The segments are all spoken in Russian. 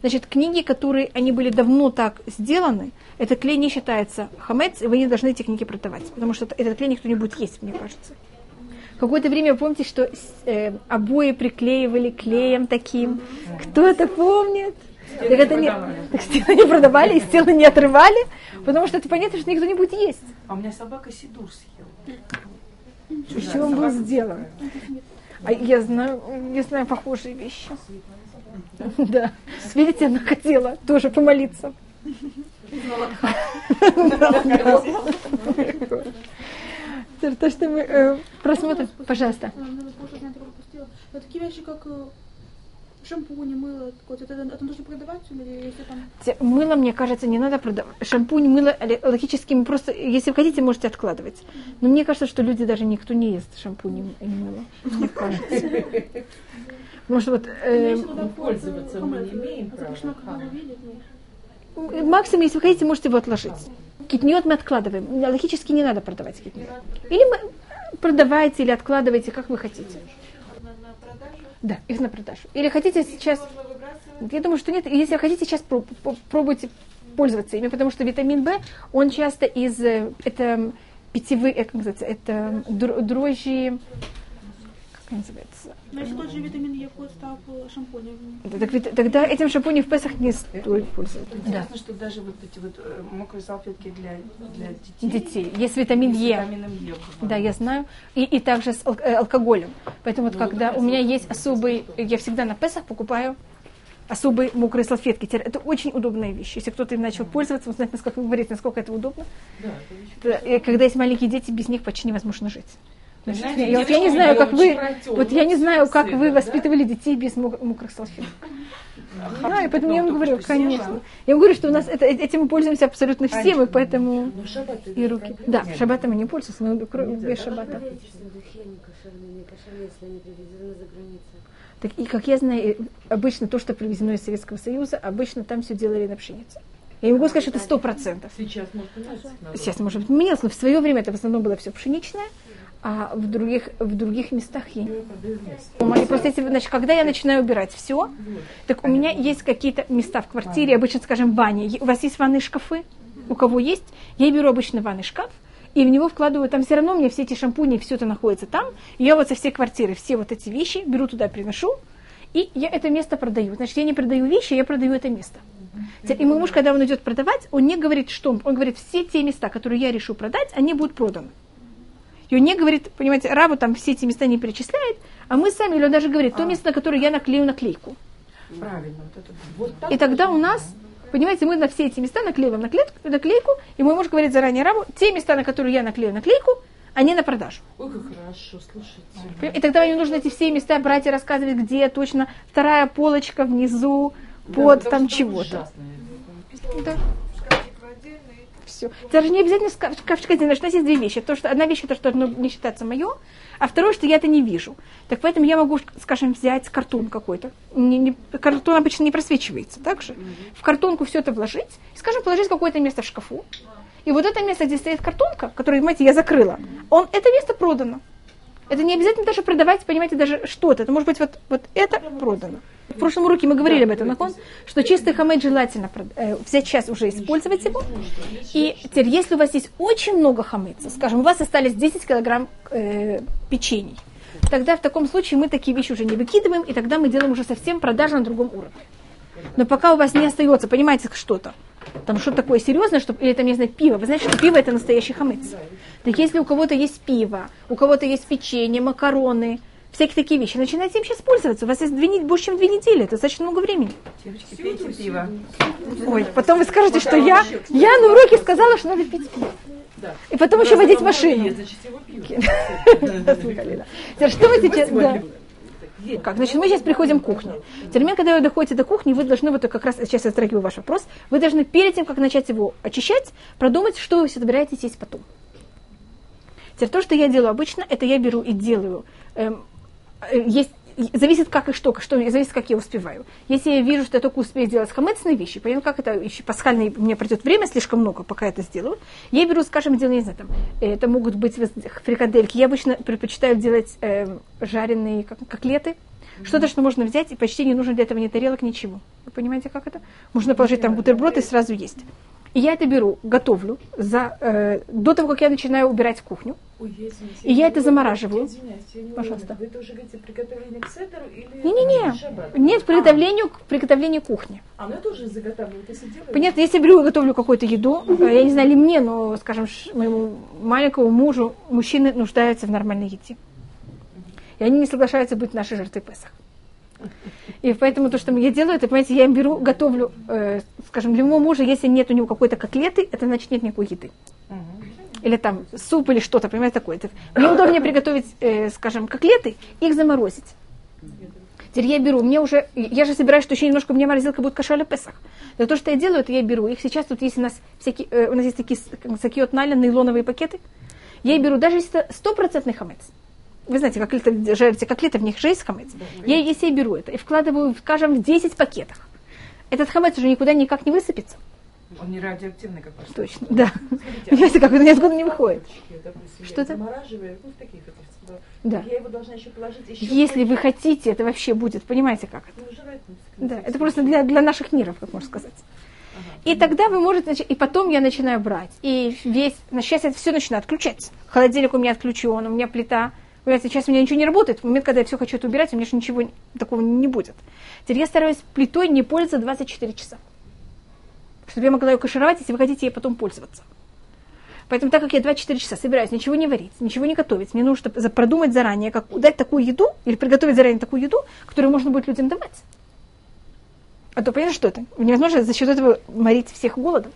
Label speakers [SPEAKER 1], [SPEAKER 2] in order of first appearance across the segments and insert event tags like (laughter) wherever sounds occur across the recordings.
[SPEAKER 1] Значит, книги, которые, они были давно так сделаны, этот клей не считается хамец, и вы не должны эти книги продавать, потому что этот клей никто не будет есть, мне кажется. Какое-то время, помните, что э, обои приклеивали клеем таким? Кто это помнит? Так это не, так стены не продавали и стены не отрывали, потому что это понятно, что никто не будет есть.
[SPEAKER 2] А у меня собака Сидур съел.
[SPEAKER 1] Из чего он был сделан? А я знаю, я знаю похожие вещи. (laughs) Да. Видите, она хотела тоже помолиться. То, что мы э, просмотрим, пожалуйста.
[SPEAKER 3] Такие вещи, как э, шампунь, мыло, это, это нужно продавать или если
[SPEAKER 1] там... Мыло, мне кажется, не надо продавать. Шампунь, мыло, логически мы просто, если вы хотите, можете откладывать. Но мне кажется, что люди даже никто не ест шампунь и мыло. Мне кажется. Может, вот... Э,
[SPEAKER 2] Пользоваться мы не имеем права.
[SPEAKER 1] Максимум, если вы хотите, можете его отложить. Китниот мы откладываем. Логически не надо продавать китниот. Или мы продавайте, или откладывайте, как вы хотите. Да, их на продажу. Или хотите сейчас... Я думаю, что нет. Если вы хотите сейчас пробуйте пользоваться ими, потому что витамин В, он часто из... Э, это питьевые, как называется, это дрожжи как называется?
[SPEAKER 3] Значит, тот же витамин Е входит став шампунем.
[SPEAKER 1] Да, так, тогда этим шампунем в Песах не стоит пользоваться.
[SPEAKER 2] Интересно, да. что даже вот эти вот э, мокрые салфетки для, для детей.
[SPEAKER 1] Детей. Есть витамин Е.
[SPEAKER 2] витамином Е.
[SPEAKER 1] Да, я знаю. И, и также с э, алкоголем. Поэтому вот ну, когда у меня есть особый, я всегда на Песах покупаю особые мокрые салфетки. Это очень удобная вещь. Если кто-то им начал пользоваться, он знает, насколько говорит, насколько это удобно. Да, это когда есть маленькие дети, без них почти невозможно жить. Значит, я, вот я не знаю, как вы, вот я не знаю, как вы воспитывали детей без мокрых салфеток. Да, и поэтому я вам говорю, конечно. Я вам говорю, что у нас это, этим мы пользуемся абсолютно все, мы поэтому и руки. Да, в шаббата мы не пользуемся, но без шаббата. Так, и как я знаю, обычно то, что привезено из Советского Союза, обычно там все делали на пшенице. Я не могу сказать, что это сто процентов.
[SPEAKER 2] Сейчас может.
[SPEAKER 1] Сейчас может быть менялось, но в свое время это в основном было все пшеничное а в других, в других местах я не просто если, значит, когда я начинаю убирать все, так у меня есть какие-то места в квартире, обычно, скажем, ванне. У вас есть ванные шкафы? У кого есть? Я беру обычно ванный шкаф, и в него вкладываю, там все равно у меня все эти шампуни, все это находится там. И я вот со всей квартиры все вот эти вещи беру туда, приношу, и я это место продаю. Значит, я не продаю вещи, я продаю это место. И мой муж, когда он идет продавать, он не говорит, что он, он говорит, все те места, которые я решу продать, они будут проданы. И он не говорит, понимаете, рабу там все эти места не перечисляет, а мы сами, или он даже говорит, то а. место, на которое я наклею наклейку.
[SPEAKER 2] Правильно. Вот это, вот
[SPEAKER 1] так и тогда у нас, понимаете, мы на все эти места наклеиваем наклейку, наклейку, и мой муж говорит заранее рабу, те места, на которые я наклею наклейку, они на продажу.
[SPEAKER 2] Ой, как хорошо, слушайте.
[SPEAKER 1] И тогда мне нужно эти все места брать и рассказывать, где точно вторая полочка внизу, под да, там чего-то. Да все. Даже не обязательно шкафчик один, что у нас есть две вещи. То, что одна вещь это что не считается мое, а второе, что я это не вижу. Так поэтому я могу, скажем, взять картон какой-то. Не, не, картон обычно не просвечивается, так же? В картонку все это вложить, и, скажем, положить какое-то место в шкафу. И вот это место, где стоит картонка, которую, понимаете, я закрыла, он, это место продано. Это не обязательно даже продавать, понимаете, даже что-то. Это может быть вот, вот это продано. В прошлом уроке мы говорили об этом, Након, что чистый хамед желательно э, взять сейчас уже использовать его. И теперь, если у вас есть очень много хамеца, скажем, у вас остались 10 килограмм э, печений, тогда в таком случае мы такие вещи уже не выкидываем, и тогда мы делаем уже совсем продажу на другом уровне. Но пока у вас не остается, понимаете, что-то, там что-то такое серьезное, чтобы, или там, не знаю, пиво. Вы знаете, что пиво это настоящий хамец. Так если у кого-то есть пиво, у кого-то есть печенье, макароны, всякие такие вещи, начинайте им сейчас пользоваться. У вас есть две, больше, чем две недели, это достаточно много времени.
[SPEAKER 2] Девочки, пейте пиво.
[SPEAKER 1] Ой, потом вы скажете, что я, я на уроке сказала, что надо пить пиво. Да. И потом еще водить машину. (laughs) Что вы сейчас... Как? Значит, мы сейчас приходим к кухне. Теперь, когда вы доходите до кухни, вы должны, вот как раз сейчас я затрагиваю ваш вопрос, вы должны перед тем, как начать его очищать, продумать, что вы собираетесь есть потом. Теперь то, что я делаю обычно, это я беру и делаю эм, Э, есть зависит как и что, что зависит, как я успеваю. Если я вижу, что я только успею сделать хамецные вещи, понятно, как это еще пасхальные, мне придет время слишком много, пока я это сделаю, я беру, скажем, делаю, не знаю, там, это могут быть фрикадельки. Я обычно предпочитаю делать э, жареные как, котлеты, что-то, что можно взять, и почти не нужно для этого ни тарелок, ничего. Вы понимаете, как это? Можно положить там бутерброд и сразу есть. И я это беру, готовлю за, э, до того, как я начинаю убирать кухню.
[SPEAKER 2] Ой, я извиняюсь,
[SPEAKER 1] И я это замораживаю.
[SPEAKER 2] Извиняюсь, я не
[SPEAKER 1] Пожалуйста.
[SPEAKER 2] уверена. Вы это уже говорите приготовление к седеру или
[SPEAKER 1] Не-не-не. Нет, к приготовлению, к приготовлению кухни.
[SPEAKER 2] А, ну это уже заготавливают, если делаете.
[SPEAKER 1] Понятно, если я беру и готовлю какую-то еду, э, я не знаю ли мне, но, скажем, моему маленькому мужу, мужчины нуждаются в нормальной еде. И они не соглашаются быть нашей жертвой Песах. И поэтому то, что я делаю, это, понимаете, я им беру, готовлю, э, скажем, для моего мужа, если нет у него какой-то котлеты, это значит нет никакой еды. Или там суп или что-то, понимаете, такое. Мне удобнее приготовить, э, скажем, котлеты, их заморозить. Теперь я беру, мне уже, я же собираюсь, что еще немножко мне морозилка будет кашаля Песах. Но то, что я делаю, это я беру. Их сейчас тут есть у нас всякие, э, у нас есть такие сакиот наля, нейлоновые пакеты. Я беру, даже если это стопроцентный хамец. Вы знаете, как это жарите котлеты, в них же есть хамец. Я, если я беру это и вкладываю, скажем, в 10 пакетах, этот хамец уже никуда никак не высыпется.
[SPEAKER 2] Он не радиоактивный, как ваш.
[SPEAKER 1] Точно, да.
[SPEAKER 2] Смотрите, (laughs)
[SPEAKER 1] Понимаете, как это ниоткуда не выходит. Что это?
[SPEAKER 2] ну,
[SPEAKER 1] Да.
[SPEAKER 2] Я его должна еще положить еще.
[SPEAKER 1] Если вы хотите, это вообще будет, понимаете, как это?
[SPEAKER 2] Ну,
[SPEAKER 1] Да, это просто для, для наших миров, как можно сказать. И тогда вы можете, и потом я начинаю брать. И весь, на сейчас это все начинает отключаться. Холодильник у меня отключен, у меня плита. Понимаете, сейчас у меня ничего не работает. В момент, когда я все хочу это убирать, у меня же ничего такого не будет. Теперь я стараюсь плитой не пользоваться 24 часа. Чтобы я могла ее кашировать, если вы хотите ей потом пользоваться. Поэтому так как я 24 часа собираюсь ничего не варить, ничего не готовить, мне нужно продумать заранее, как дать такую еду, или приготовить заранее такую еду, которую можно будет людям давать. А то понятно, что это? Невозможно за счет этого морить всех голодом.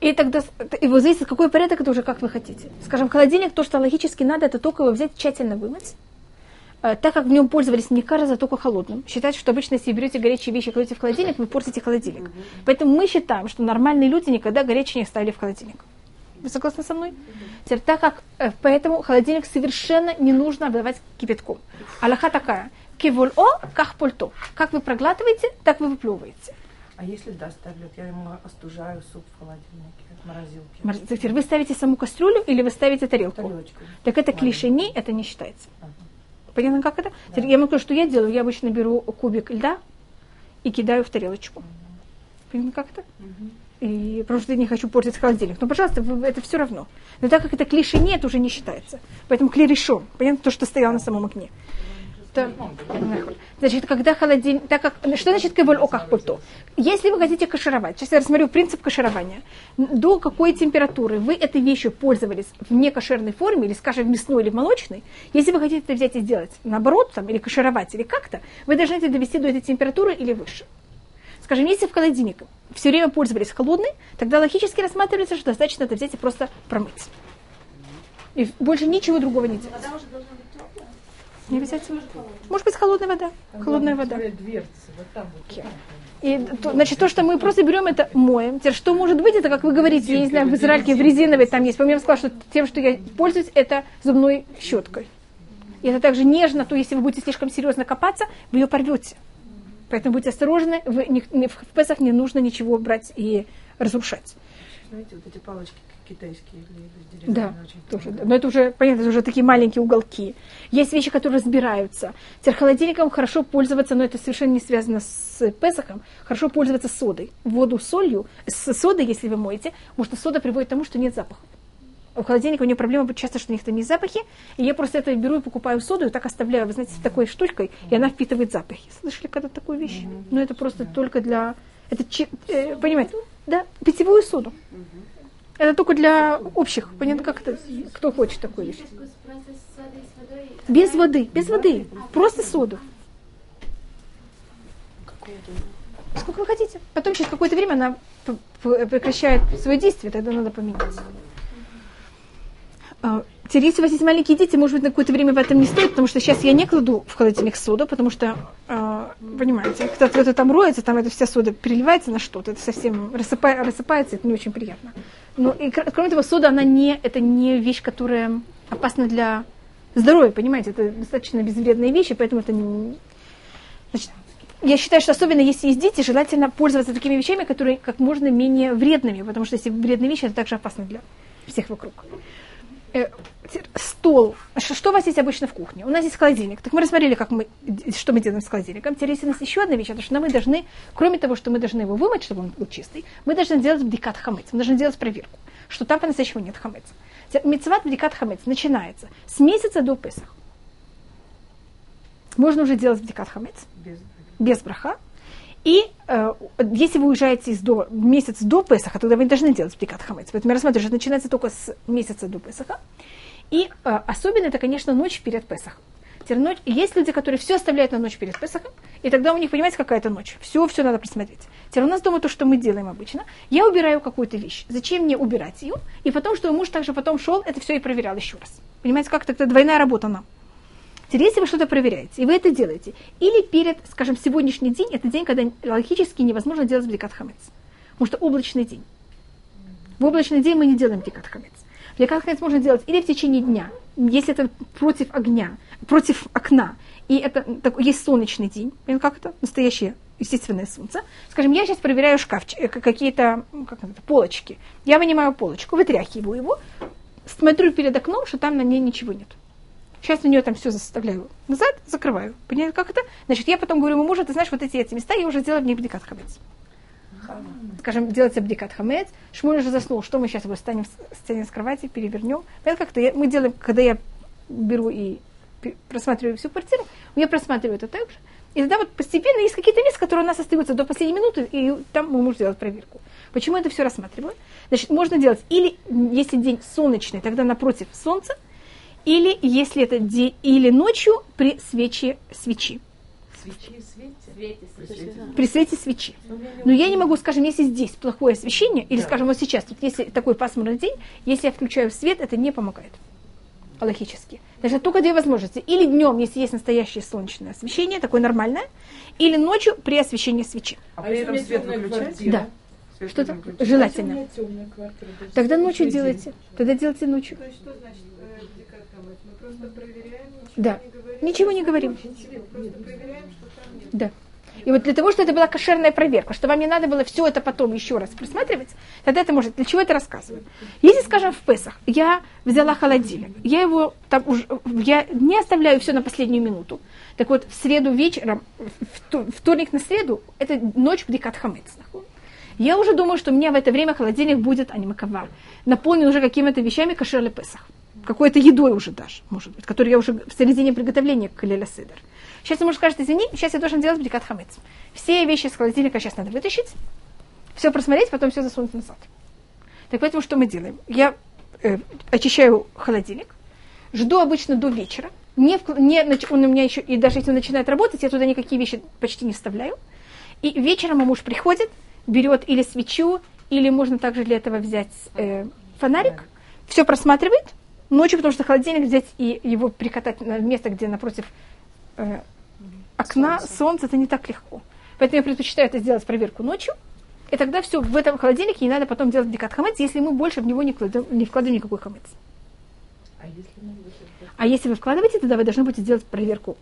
[SPEAKER 1] И тогда, и вот зависит, какой порядок это уже как вы хотите. Скажем, холодильник, то, что логически надо, это только его взять, тщательно вымыть. Э, Так как в нем пользовались, мне кажется, только холодным. Считается, что обычно, если берете горячие вещи и кладете в холодильник, вы портите холодильник. Поэтому мы считаем, что нормальные люди никогда горячие не ставили в холодильник. Вы согласны со мной? Теперь, так как, э, поэтому холодильник совершенно не нужно обдавать кипятком. Аллаха такая. Кивуль о, как пульто. Как вы проглатываете, так вы выплевываете.
[SPEAKER 2] А если да, ставлю, я ему остужаю суп в холодильнике, в морозилке.
[SPEAKER 1] Теперь вы ставите саму кастрюлю или вы ставите тарелку?
[SPEAKER 2] Тарелочку.
[SPEAKER 1] Так это клишени, это не считается. Понятно, как это? Теперь Я могу что я делаю. Я обычно беру кубик льда и кидаю в тарелочку. Понятно, как это? И потому что я не хочу портить холодильник. Но, пожалуйста, вы- это все равно. Но так как это клишени, это уже не считается. Поэтому клей решен. Понятно, то, что стояло на самом окне. Да. Значит, когда холодильник... Так как, что значит кеволь оках пульто? Если вы хотите кашировать, сейчас я рассмотрю принцип каширования. До какой температуры вы этой вещью пользовались в некошерной форме, или, скажем, в мясной или в молочной, если вы хотите это взять и сделать наоборот, там, или кашировать, или как-то, вы должны это довести до этой температуры или выше. Скажем, если в холодильник все время пользовались холодной, тогда логически рассматривается, что достаточно это взять и просто промыть. И больше ничего другого не делать.
[SPEAKER 3] Вода уже должна быть теплая.
[SPEAKER 1] Не обязательно. Может быть, холодная вода. Холодная вода.
[SPEAKER 2] Дверцы, вот там вот.
[SPEAKER 1] И, то- значит, то, что мы просто берем, это моем. Теперь, что может быть, это, как вы говорите, я не знаю, в Израильке в резиновой там есть. По-моему, я сказала, что тем, что я пользуюсь, это зубной щеткой. И это также нежно, то если вы будете слишком серьезно копаться, вы ее порвете. Поэтому будьте осторожны, вы не- в Песах не нужно ничего брать и разрушать.
[SPEAKER 2] Знаете, вот эти палочки китайские или
[SPEAKER 1] Да,
[SPEAKER 2] деревянные очень.
[SPEAKER 1] тоже. да. Но это уже, понятно, это уже такие маленькие уголки. Есть вещи, которые разбираются. Теперь холодильником хорошо пользоваться, но это совершенно не связано с Песохом, хорошо пользоваться содой. Воду с солью, с содой, если вы моете, потому что сода приводит к тому, что нет запаха. У холодильника у нее проблема часто, что у них там есть запахи, и я просто это беру и покупаю соду, и так оставляю, вы знаете, с такой штучкой, и она впитывает запахи. Слышали когда такую вещь? Но это просто только для... Это, э, понимаете? Да, питьевую соду. Это только для общих, понятно, как это, кто хочет такую вещь. Без воды, без воды, просто соду. Сколько вы хотите. Потом через какое-то время она прекращает свое действие, тогда надо поменять. Теперь, если у вас есть маленькие дети, может быть, на какое-то время в этом не стоит, потому что сейчас я не кладу в холодильник соду, потому что, а, понимаете, кто-то там роется, там эта вся сода переливается на что-то, это совсем рассыпа- рассыпается, это не очень приятно. Но и, кр- кроме того, сода, она не, это не вещь, которая опасна для здоровья, понимаете, это достаточно безвредные вещи, поэтому это не... Значит, я считаю, что особенно если есть дети, желательно пользоваться такими вещами, которые как можно менее вредными, потому что если вредные вещи, это также опасно для всех вокруг. Э, стол. Ш- Что у вас есть обычно в кухне? У нас есть холодильник. Так мы рассмотрели, как мы, что мы делаем с холодильником. Теперь есть у нас еще одна вещь, это что мы должны, кроме того, что мы должны его вымыть, чтобы он был чистый, мы должны делать бдикат хамец. Мы должны делать проверку, что там по-настоящему нет хамец. Мецват бдикат хамец начинается с месяца до Песах. Можно уже делать бдикат хамец
[SPEAKER 2] Без
[SPEAKER 1] без браха. И э, если вы уезжаете из до, месяц до Песаха, тогда вы не должны делать бдикат хамец. Поэтому я рассматриваю, что это начинается только с месяца до Песаха. И э, особенно это, конечно, ночь перед Песахом. Ночь, есть люди, которые все оставляют на ночь перед Песахом, и тогда у них, понимаете, какая то ночь. Все, все надо просмотреть. Теперь у нас дома то, что мы делаем обычно. Я убираю какую-то вещь. Зачем мне убирать ее? И потом, что муж также потом шел, это все и проверял еще раз. Понимаете, как тогда двойная работа нам. Теперь, если вы что-то проверяете, и вы это делаете, или перед, скажем, сегодняшний день, это день, когда логически невозможно делать бдикат хамец. Потому что облачный день. В облачный день мы не делаем бдикат хамец. Бдикат хамец можно делать или в течение дня, если это против огня, против окна, и это такой, есть солнечный день, как это? Настоящее естественное солнце. Скажем, я сейчас проверяю шкафчик, какие-то ну, как это, полочки. Я вынимаю полочку, вытряхиваю его, смотрю перед окном, что там на ней ничего нет. Сейчас на нее там все заставляю назад, закрываю. Понимаете, как это? Значит, я потом говорю ему мужу, ты знаешь, вот эти, эти места, я уже сделала в них бдикат хамец. Скажем, делается бдикат хамец. Шмуль уже заснул. Что мы сейчас его станем, станем с кровати, перевернем? Понятно, как-то я, мы делаем, когда я беру и просматриваю всю квартиру, я просматриваю это так же. И тогда вот постепенно есть какие-то места, которые у нас остаются до последней минуты, и там мы можем делать проверку. Почему это все рассматриваю? Значит, можно делать или, если день солнечный, тогда напротив солнца, или если это день, или ночью при свече свечи,
[SPEAKER 2] свечи свете. При свете.
[SPEAKER 1] свечи. Но я не могу, скажем, если здесь плохое освещение, или, скажем, вот сейчас, тут если такой пасмурный день, если я включаю свет, это не помогает. Логически. Даже только две возможности. Или днем, если есть настоящее солнечное освещение, такое нормальное, или ночью при освещении свечи.
[SPEAKER 2] А при этом свет выключать?
[SPEAKER 1] Да. Что-то
[SPEAKER 2] выключать.
[SPEAKER 1] желательно.
[SPEAKER 4] темная квартира. то есть
[SPEAKER 1] Тогда ночью делайте. Тогда делайте ночью.
[SPEAKER 4] То есть что значит э, бдикат хамец? Мы просто проверяем, ничего
[SPEAKER 1] Да.
[SPEAKER 4] не говорим.
[SPEAKER 1] Ничего не говорим.
[SPEAKER 4] Проверяем.
[SPEAKER 1] Да. И вот для того, чтобы это была кошерная проверка, что вам не надо было все это потом еще раз просматривать, тогда это может. Для чего это рассказываю? Если, скажем, в Песах я взяла холодильник, я его там уже, я не оставляю все на последнюю минуту. Так вот, в среду вечером, в вторник на среду, это ночь бдикат хамец. Я уже думаю, что у меня в это время холодильник будет анимаковар. Наполнен уже какими-то вещами кошерли Песах. Какой-то едой уже даже, может быть, которую я уже в середине приготовления к Леля Седер. Сейчас муж скажет, извини, сейчас я должен делать бдикат хамец. Все вещи с холодильника сейчас надо вытащить, все просмотреть, потом все засунуть назад. Так поэтому что мы делаем? Я э, очищаю холодильник, жду обычно до вечера. Не, не, он у меня еще, и даже если он начинает работать, я туда никакие вещи почти не вставляю. И вечером мой муж приходит, берет или свечу, или можно также для этого взять э, фонарик, все просматривает, ночью, потому что холодильник взять и его прикатать на место, где напротив э, окна, солнце. это не так легко. Поэтому я предпочитаю это сделать проверку ночью, и тогда все в этом холодильнике не надо потом делать декат хамец, если мы больше в него не, кладем, не вкладываем никакой хамец.
[SPEAKER 2] А если
[SPEAKER 1] А если вы вкладываете, тогда вы должны будете делать проверку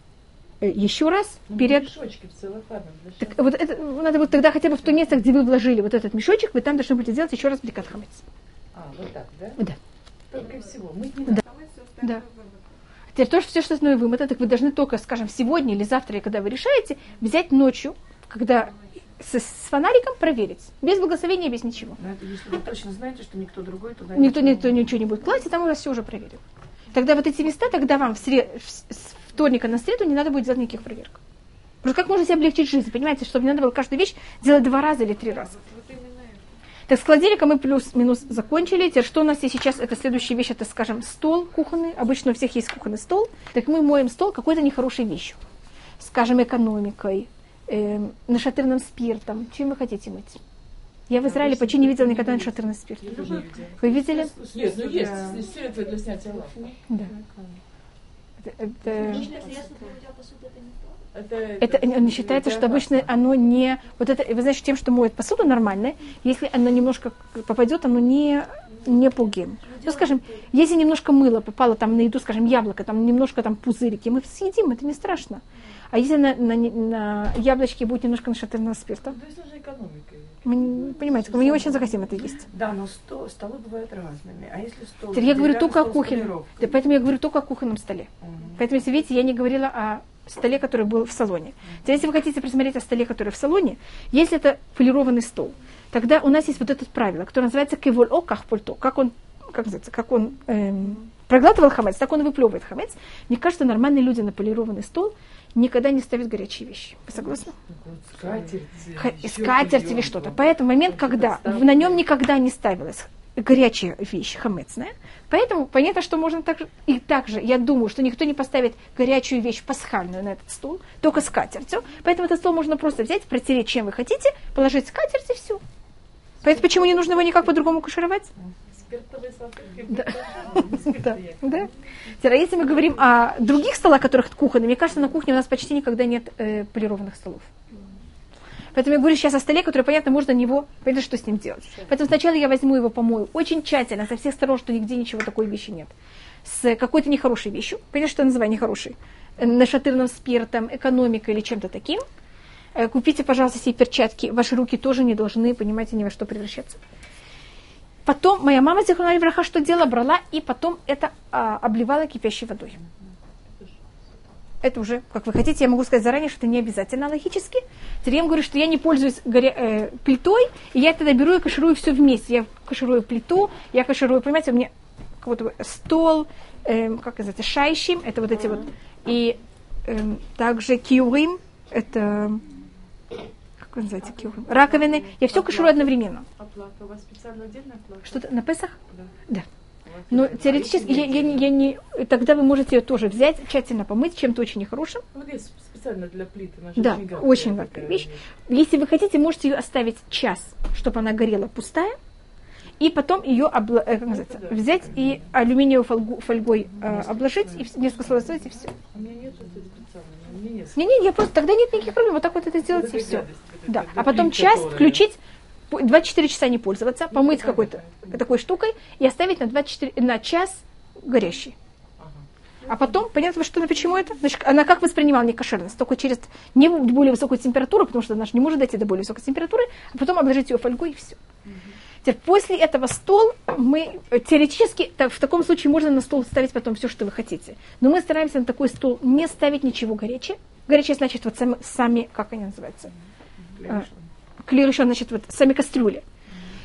[SPEAKER 1] э, еще раз
[SPEAKER 2] ну,
[SPEAKER 1] перед...
[SPEAKER 2] мешочки в целлофане?
[SPEAKER 1] Так вот это надо вот тогда хотя бы в то место, где вы вложили вот этот мешочек, вы там должны будете сделать еще раз декат хамец.
[SPEAKER 2] А, вот так, да?
[SPEAKER 1] Да.
[SPEAKER 2] Только всего. Мы не
[SPEAKER 1] Да.
[SPEAKER 4] Всё
[SPEAKER 1] Да.
[SPEAKER 4] вымыто.
[SPEAKER 1] Теперь тоже все, что остальное вымыто, так вы должны только, скажем, сегодня или завтра, когда вы решаете, взять ночью, когда с, с фонариком проверить. Без благословения, без ничего.
[SPEAKER 2] Но это если вы точно знаете, что никто другой туда
[SPEAKER 1] Никто,
[SPEAKER 2] не
[SPEAKER 1] никто ничего не будет класть, и там у вас все уже проверил. Тогда вот эти места, тогда вам в сре- в с- с вторника на среду не надо будет делать никаких проверок. Просто как можно себе облегчить жизнь, понимаете, чтобы не надо было каждую вещь делать два раза или три раза. Так с холодильником мы плюс-минус закончили. Теперь что у нас есть сейчас? Это следующая вещь, это, скажем, стол кухонный. Обычно у всех есть кухонный стол. Так мы моем стол какой-то нехорошей вещью. Скажем, экономикой, эм, нашатырным спиртом. Чем вы хотите мыть? Я в Израиле почти не видела никогда нашатырный спирт. Вы видели?
[SPEAKER 4] Нет, ну есть
[SPEAKER 2] Да.
[SPEAKER 4] средства для снятия лака.
[SPEAKER 1] Да. Это, это-
[SPEAKER 5] Это.
[SPEAKER 4] Это,
[SPEAKER 1] это считается, что обычно оно не... Вот это, вы знаете, тем, что моет посуду нормальное, если оно немножко попадет, оно не, не пугим. Ну, скажем, если немножко мыла попало там на еду, скажем, яблоко, там немножко там пузырики, мы съедим, это не страшно. А если на, на, на яблочке будет немножко нашатырного спирта?
[SPEAKER 2] То есть нужно экономикой.
[SPEAKER 1] Мы, понимаете, мы не очень захотим это есть.
[SPEAKER 2] Да, но сто, столы бывают разными. А если стол...
[SPEAKER 1] Теперь я говорю только о кухонном. Да, поэтому я говорю только о кухонном столе.
[SPEAKER 2] Мгм.
[SPEAKER 1] Поэтому, если видите, я не говорила о столе, который был в салоне. Теперь, если вы хотите посмотреть о столе, который в салоне, если это полированный стол, тогда у нас есть вот это правило, которое называется кеволь о пульто. Как он, как называется, как он эм, проглатывал хамец, так он выплевывает хамец. Мне кажется, нормальные люди на полированный стол никогда не ставят горячие вещи. Вы согласны?
[SPEAKER 6] Скатерть.
[SPEAKER 1] Х- скатерть или что-то. Поэтому момент, когда на нем никогда не ставилась горячая вещь, хамецная, поэтому понятно, что можно также, и также, я думаю, что никто не поставит горячую вещь пасхальную на этот стол, только скатертью, поэтому этот стол можно просто взять, протереть, чем вы хотите, положить скатерть и все. Поэтому почему не нужно его никак по-другому кашировать? Да. (laughs)
[SPEAKER 6] Да.
[SPEAKER 1] Да, а если мы говорим о других столах, которых кухонные, мне кажется, на кухне у нас почти никогда нет э, полированных столов. Поэтому я говорю сейчас о столе, который, понятно, можно на него, понятно, что с ним делать. Поэтому сначала я возьму его, помою очень тщательно, со всех сторон, что нигде ничего такой вещи нет. С какой-то нехорошей вещью. Понятно, что я называю нехорошей? Нашатырным спиртом, экономикой или чем-то таким. Э, Купите, пожалуйста, себе перчатки. Ваши руки тоже не должны, понимаете, ни во что превращаться. Потом моя мама Зихуна Ивраха что делала? Брала и потом это а, обливала кипящей водой. Это уже, как вы хотите, я могу сказать заранее, что это не обязательно логически. Теперь я вам говорю, что я не пользуюсь горя- э, плитой, и я тогда беру и каширую все вместе. Я каширую плиту, я каширую, понимаете, у меня как вот стол, эм, как называется, шайщим, это вот эти вот, и эм, также киурим, это, как называется, киурим, раковины, я все каширую одновременно.
[SPEAKER 6] Оплата. У вас специально отдельная оплата?
[SPEAKER 1] Что-то на Песах?
[SPEAKER 6] Да.
[SPEAKER 1] Да. Но теоретически я, я, я не, тогда вы можете ее тоже взять, тщательно помыть чем-то очень нехорошим.
[SPEAKER 6] Вот есть специально для плиты. же
[SPEAKER 1] Да, очень
[SPEAKER 6] такая,
[SPEAKER 1] гадкая вещь. Если вы хотите, можете ее оставить час, чтобы она горела пустая, и потом ее обла- э, как называется,
[SPEAKER 6] да.
[SPEAKER 1] взять и алюминиевой фольгу- фольгой э, обложить, и несколько слов оставить, и все.
[SPEAKER 6] У меня нет.
[SPEAKER 1] Не-не, я просто, тогда нет никаких проблем, вот так вот это сделать,
[SPEAKER 6] Вот
[SPEAKER 1] и все. Да, а потом час включить, 24 часа не пользоваться, помыть
[SPEAKER 6] это
[SPEAKER 1] какой-то такой штукой и оставить на, 24, на час горящий. А потом, понятно, что на почему это? Значит, она как воспринимала некошерность? Только через не более высокую температуру, потому что она же не может дойти до более высокой температуры, а потом обложить ее фольгой и все. Теперь после этого стол мы э, теоретически так, в таком случае можно на стол ставить потом все, что вы хотите. Но мы стараемся на такой стол не ставить ничего горячее. Горячее значит вот сами, сами как они называются? А, клей еще, значит, вот сами кастрюли.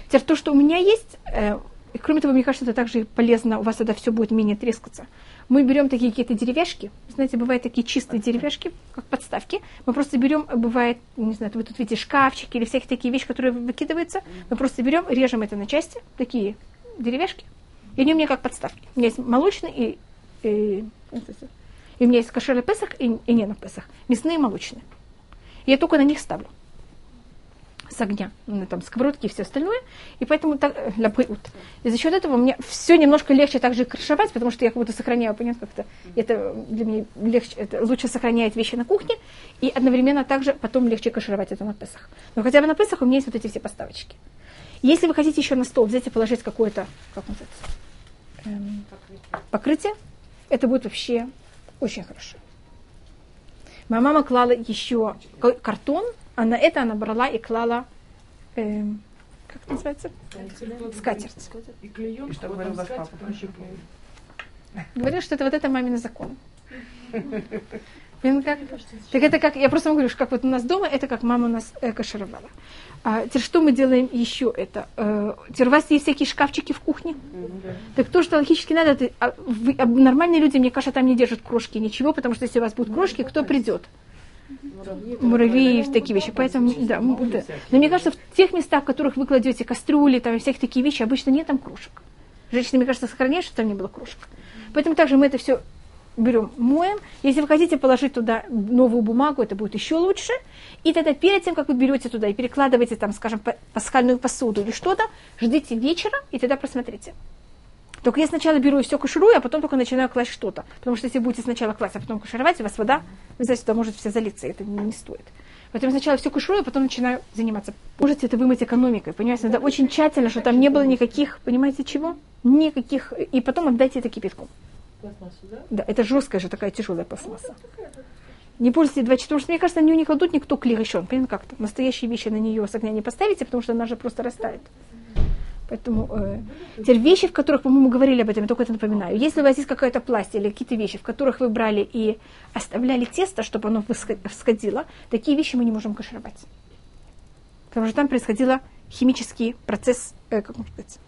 [SPEAKER 1] Теперь то, что у меня есть, э, и кроме того, мне кажется, это также полезно, у вас тогда все будет менее трескаться. Мы берем такие какие-то деревяшки, знаете, бывают такие чистые деревяшки, как подставки. Мы просто берем, бывает, не знаю, вы тут видите шкафчики или всякие такие вещи, которые выкидываются. Мы просто берем, режем это на части, такие деревяшки, и они у меня как подставки. У меня есть молочный и, и, и у меня есть кошерный песах и, и не на песах. Мясные и молочные. Я только на них ставлю с огня, ну, там, сковородки и все остальное, и поэтому так, э, ля бриут. И за счет этого мне все немножко легче также крышевать, потому что я как будто сохраняю, понятно, как-то это для меня легче, это лучше сохраняет вещи на кухне, и одновременно также потом легче кашировать это на Песах. Но хотя бы на Песах у меня есть вот эти все поставочки. Если вы хотите еще на стол взять и положить какое-то, как называется, эм, покрытие, это будет вообще очень хорошо. Моя мама клала еще ка- картон, а на это она брала и клала, эм, как это называется, скатерть.
[SPEAKER 6] И клеенку,
[SPEAKER 2] И что говорил ваш папа?
[SPEAKER 1] Говорил, что это вот это мамин закон. Как? Так это как, я просто вам говорю, что как вот у нас дома, это как мама у нас э, кашировала. А, теперь что мы делаем еще это? Э, теперь у вас есть всякие шкафчики в кухне? Так то, что логически надо, это, а, вы- а нормальные люди, мне кажется, там не держат крошки, ничего, потому что если у вас будут крошки, кто придет? Муравьи и такие вещи. Поэтому, да, да. Но мне кажется, в тех местах, в которых вы кладете кастрюли, там всякие такие вещи, обычно нет там крошек. Женщины, мне кажется, сохраняют, что там не было крошек. Поэтому также мы это все берем, моем. Если вы хотите положить туда новую бумагу, это будет еще лучше. И тогда перед тем, как вы берете туда и перекладываете там, скажем, па- пасхальную посуду или что-то, ждите вечера и тогда просмотрите. Только я сначала беру и все каширую, а потом только начинаю класть что-то. Потому что если будете сначала класть, а потом кашировать, у вас вода, вы знаете, туда может вся залиться, это не, не стоит. Поэтому сначала все каширую, а потом начинаю заниматься. Можете это вымыть экономикой, понимаете? Надо очень тщательно, чтобы там не было никаких, понимаете, чего? Никаких. И потом отдайте это кипятком.
[SPEAKER 6] Да?
[SPEAKER 1] Да, это жесткая же такая тяжелая пластмасса. Не пользуйтесь 24, потому что, мне кажется, на нее не кладут никто клей решен. Понятно, как-то. Настоящие вещи на нее с огня не поставите, потому что она же просто растает. Поэтому э, теперь вещи, в которых, по-моему, говорили об этом, я только это напоминаю. Если у вас есть какая-то пластик или какие-то вещи, в которых вы брали и оставляли тесто, чтобы оно всхо- всходило, такие вещи мы не можем кашировать. Потому что там происходил химический процесс, э, как можно сказать.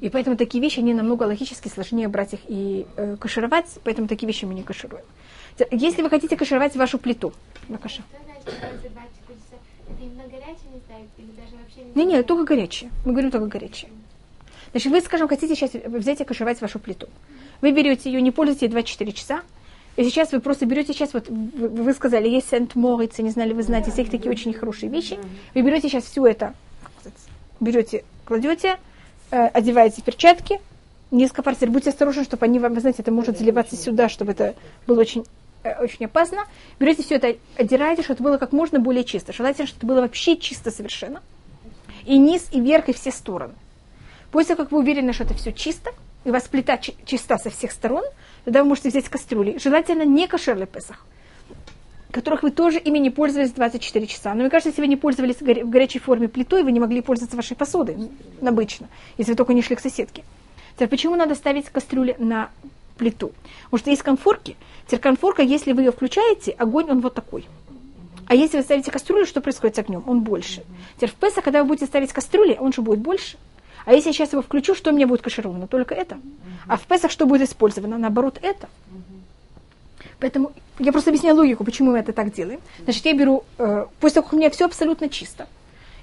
[SPEAKER 1] И поэтому такие вещи, они намного логически сложнее брать их и э, кашировать, поэтому такие вещи мы не кашируем. Если вы хотите кашировать вашу плиту, на
[SPEAKER 5] значит за 24 часа? Это именно горячее не ставить или даже вообще не
[SPEAKER 1] Не, только горячие. Мы говорим только горячие. Значит, вы, скажем, хотите сейчас взять и кашировать вашу плиту. Вы берете ее, не пользуете ей 24 часа, и сейчас вы просто берете сейчас, вот вы, сказали, есть сент мориц не знали, вы знаете, всякие такие очень хорошие вещи. Вы берете сейчас все это, берете, кладете, э, одеваете перчатки, несколько теперь будьте осторожны, чтобы они вам, вы знаете, это может заливаться сюда, чтобы это было очень, э, очень опасно. Берете все это, отдираете, чтобы это было как можно более чисто. Желательно, чтобы это было вообще чисто совершенно. И низ, и вверх, и все стороны. После как вы уверены, что это все чисто, и у вас плита чи- чиста со всех сторон, тогда вы можете взять кастрюли. Желательно не кошерный Песах, которых вы тоже ими не пользовались 24 часа. Но мне кажется, если вы не пользовались в горячей форме плитой, вы не могли пользоваться вашей посудой обычно, если вы только не шли к соседке. Теперь, почему надо ставить кастрюли на плиту? Потому что есть конфорки. Теперь конфорка, если вы ее включаете, огонь он вот такой. А если вы ставите кастрюлю, что происходит с огнем? Он больше. Теперь в Песах, когда вы будете ставить кастрюли, он же будет больше. А если я сейчас его включу, что у меня будет кашировано? Только это. А в Песах что будет использовано? Наоборот, это. Поэтому я просто объясняю логику, почему мы это так делаем. Значит, я беру, э, после того, как у меня все абсолютно чисто,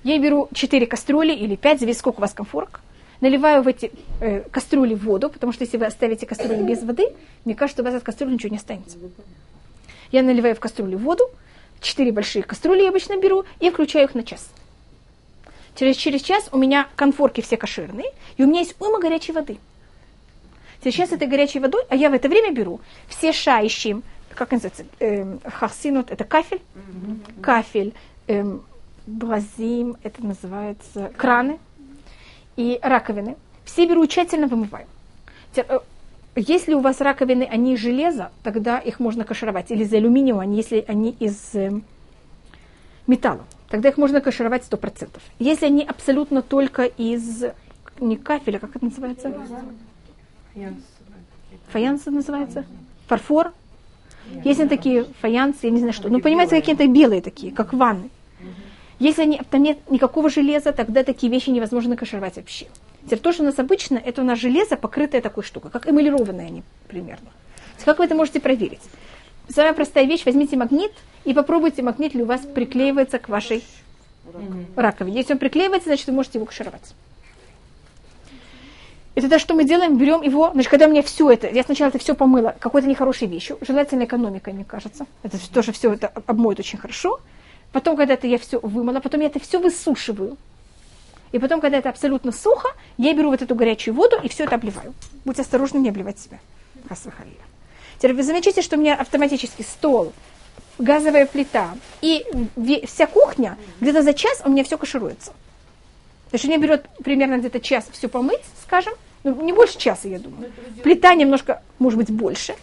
[SPEAKER 1] я беру 4 кастрюли или 5, зависит, сколько у вас комфорк, наливаю в эти э, кастрюли воду, потому что если вы оставите кастрюли без воды, мне кажется, у вас от кастрюли ничего не останется. Я наливаю в кастрюлю воду, 4 большие кастрюли я обычно беру, и включаю их на час. Через, через час у меня конфорки все кошерные, и у меня есть уйма горячей воды. Сейчас этой горячей водой, а я в это время беру все шаищи, как называется, эм, хасинут, это кафель, кафель, эм, бразим, это называется краны и раковины. Все беру тщательно вымываю. Э, Если у вас раковины, они из железа, тогда их можно кашировать. Или из алюминиума, если они из эм, металла. Тогда их можно кашировать 100%. Если они абсолютно только из не кафеля, как это называется? Фаянс называется? Фарфор? Есть они такие фаянсы, я не знаю что. Ну, понимаете, какие-то белые такие, как ванны. Если они, там нет никакого железа, тогда такие вещи невозможно кашировать вообще. Теперь то, что у нас обычно, это у нас железо, покрытое такой штукой, как эмалированные они примерно. То Как вы это можете проверить? Самая простая вещь, возьмите магнит и попробуйте, магнит ли у вас приклеивается к вашей раковине. Если он приклеивается, значит вы можете его кашировать. И тогда что мы делаем? Берем его, значит, когда у меня все это, я сначала это все помыла какой-то нехорошей вещью, желательно экономикой, мне кажется. Это тоже все это обмоет очень хорошо. Потом, когда это я все вымыла, потом я это все высушиваю. И потом, когда это абсолютно сухо, я беру вот эту горячую воду и все это обливаю. Будьте осторожны, не обливать себя. Теперь вы замечаете, что у меня автоматически стол, газовая плита и вся кухня, где-то за час у меня все кашируется. То есть мне берет примерно где-то час все помыть, скажем, ну, не больше часа, я думаю. Плита немножко, может быть, больше.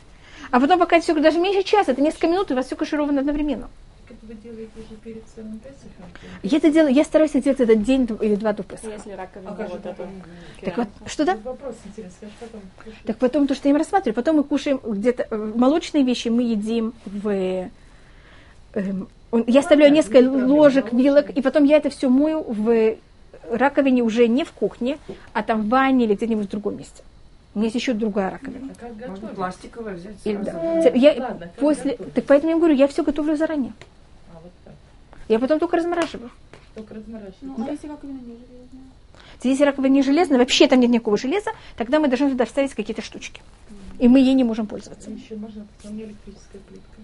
[SPEAKER 1] А потом, пока все, даже меньше часа, это несколько минут, и у вас все кашировано одновременно.
[SPEAKER 6] Как вы делаете уже перед Песохом?
[SPEAKER 1] Я это делаю, я стараюсь делать этот день или два до.
[SPEAKER 7] Если раковина
[SPEAKER 6] А
[SPEAKER 7] вот это.
[SPEAKER 1] Так вот, что да?
[SPEAKER 6] Вопрос интересный, потом?
[SPEAKER 1] Так потом то, что я им рассматриваю, потом мы кушаем где-то э, молочные вещи мы едим в эм, он- я оставляю несколько ложек, вилок, и потом я это все мою в раковине уже не в кухне, а там в бане или где-нибудь в другом месте. У меня есть еще другая раковина.
[SPEAKER 6] А как
[SPEAKER 2] Можно
[SPEAKER 6] готовить?
[SPEAKER 2] пластиковое взять
[SPEAKER 1] Или-
[SPEAKER 2] сразу.
[SPEAKER 1] да. Те- Я
[SPEAKER 6] Ладно, как
[SPEAKER 1] после,
[SPEAKER 6] готовить?
[SPEAKER 1] так поэтому я говорю, я все готовлю заранее.
[SPEAKER 6] А.
[SPEAKER 1] Я потом только размораживаю.
[SPEAKER 6] Только размораживать.
[SPEAKER 3] Ну, а если раковина не железная?
[SPEAKER 1] Если раковина не железная, вообще там нет никакого железа, тогда мы должны туда вставить какие-то штучки. И мы ей не можем пользоваться.
[SPEAKER 6] Еще можно, меня электрическая плитка.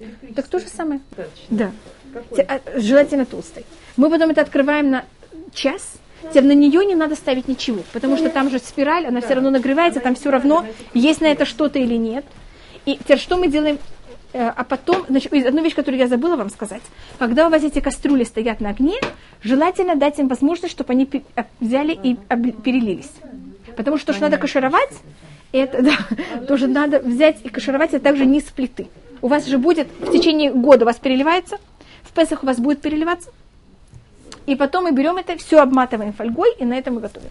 [SPEAKER 6] Электрическая.
[SPEAKER 1] Так то же самое.
[SPEAKER 6] Достаточно.
[SPEAKER 1] Да.
[SPEAKER 6] Какой?
[SPEAKER 1] А, Желательно толстой. Мы потом это открываем на час. Теперь на нее не надо ставить ничего, потому что там же спираль, она все равно нагревается, там все равно, есть на это что-то или нет. И теперь что мы делаем? Э, А потом, значит, одну вещь, которую я забыла вам сказать. Когда у вас эти кастрюли стоят на огне, желательно дать им возможность, чтобы они а, взяли и перелились. Потому что то, что надо кашировать, это (laughs) да, тоже надо взять и кашировать, это также низ плиты. у вас же будет в течение года у вас переливается, в Песах у вас будет переливаться. И потом мы берем это, все обматываем фольгой, и на этом мы готовим.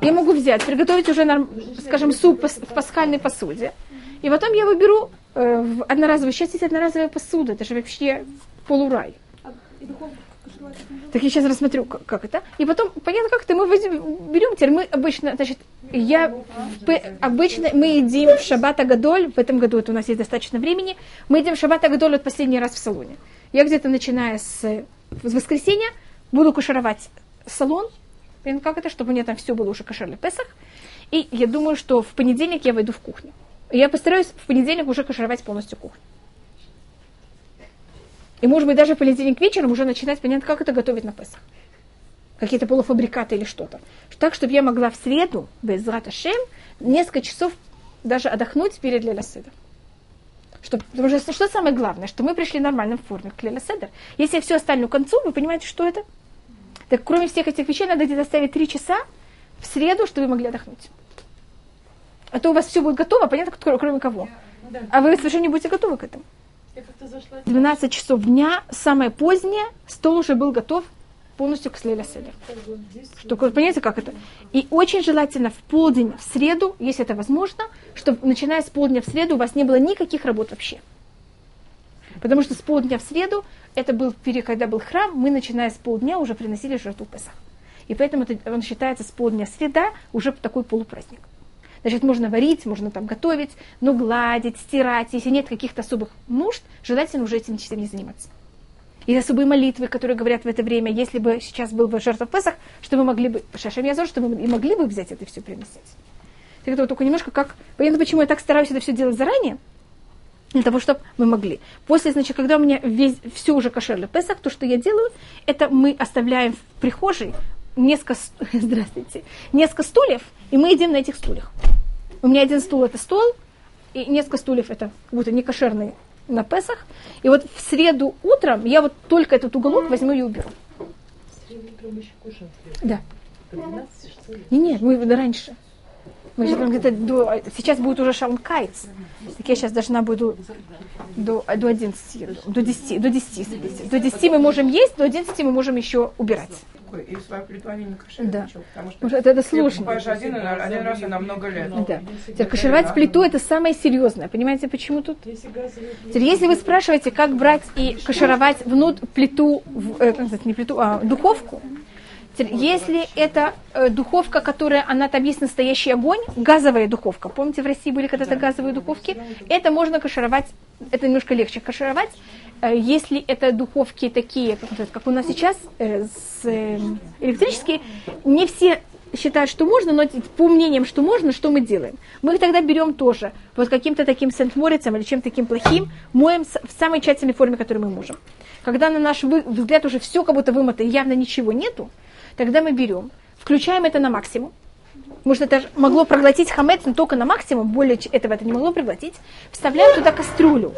[SPEAKER 1] Я могу взять, приготовить уже, скажем, суп в пасхальной посуде. И потом я выберу э, в одноразовую. Сейчас есть одноразовая посуда, это же вообще полурай.
[SPEAKER 3] А?
[SPEAKER 1] Так я сейчас рассмотрю, как, как это. И потом, понятно, как это мы возьмем- берем, теперь мы обычно, значит, я, п- обычно мы едим в шаббат Агадоль, в этом году это у нас есть достаточно времени, мы едим в шаббат Агадоль вот последний раз в салоне. Я где-то начиная с, с воскресенья буду кашировать салон, Понятно, как это, чтобы у меня там все было уже кошерно Песах. И я думаю, что в понедельник я войду в кухню. Я постараюсь в понедельник уже кашировать полностью кухню. И, может быть, даже в понедельник вечером уже начинать понятно, как это готовить на Песах какие-то полуфабрикаты или что-то. Так, чтобы я могла в среду, без Шем, несколько часов даже отдохнуть перед Леляседом. Чтобы, потому что что самое главное, что мы пришли в нормальном форме к Леляседер. Если я все оставлю к концу, вы понимаете, что это? Так кроме всех этих вещей надо где-то оставить три часа в среду, чтобы вы могли отдохнуть. А то у вас все будет готово, понятно, кро- кроме кого.
[SPEAKER 6] Да.
[SPEAKER 1] А вы совершенно не будете готовы к этому.
[SPEAKER 6] Я как-то зашла.
[SPEAKER 1] 12 часов дня, самое позднее, стол уже был готов полностью к Леля Седер. вы понимаете, как это? И очень желательно в полдень, в среду, если это возможно, чтобы начиная с полдня в среду у вас не было никаких работ вообще. Потому что с полдня в среду, это был период, когда был храм, мы, начиная с полдня, уже приносили жертву Песах. И поэтому это, он считается с полдня среда уже такой полупраздник. Значит, можно варить, можно там готовить, но гладить, стирать. Если нет каких-то особых нужд, желательно уже этим ничем не заниматься. И особые молитвы, которые говорят в это время, если бы сейчас был бы жертва в Песах, что мы могли бы, Шашем Язор, что мы и могли бы взять это все приносить. Так это вот только немножко как... Понятно, почему я так стараюсь это все делать заранее? Для того, чтобы мы могли. После, значит, когда у меня весь, все уже кошерно Песах, то, что я делаю, это мы оставляем в прихожей несколько, (laughs) здравствуйте, несколько стульев, и мы едим на этих стульях. У меня один стул это стол, и несколько стульев это как будто не кошерные на Песах. И вот в среду утром я вот только этот уголок возьму и уберу.
[SPEAKER 6] в среду утром еще кушаем.
[SPEAKER 1] Да.
[SPEAKER 6] По 12 что ли?
[SPEAKER 1] Не, нет, мы раньше. Мы же там где-то до... Сейчас будет уже шалмкайц. Так я сейчас должна буду до, до 11, еду. до 10, до 10, смотрите. До 10 мы можем есть, до 11 мы можем еще убирать.
[SPEAKER 2] Такой, И.
[SPEAKER 1] Да.
[SPEAKER 2] Потому что
[SPEAKER 1] это, это сложно.
[SPEAKER 2] один, один раз и на много лет.
[SPEAKER 1] Да. Теперь кашировать плиту это самое серьезное. Понимаете, почему тут? Теперь, если вы спрашиваете, как брать и кашировать внутрь плиту, в- э, как сказать, не плиту, а духовку, если это э, духовка, которая, она там есть настоящий огонь, газовая духовка, помните, в России были когда-то газовые духовки, это можно кашировать, это немножко легче кашировать, Э, если это духовки такие, как, у нас сейчас, э, с, электрические, не все считают, что можно, но по мнениям, что можно, что мы делаем? Мы их тогда берем тоже, вот каким-то таким сент-морицем или чем-то таким плохим, моем в самой тщательной форме, которую мы можем. Когда на наш взгляд уже все как будто вымыто, и явно ничего нету, тогда мы берем, включаем это на максимум, Может, это могло проглотить хамец, но только на максимум, более этого это не могло проглотить. Вставляем туда кастрюлю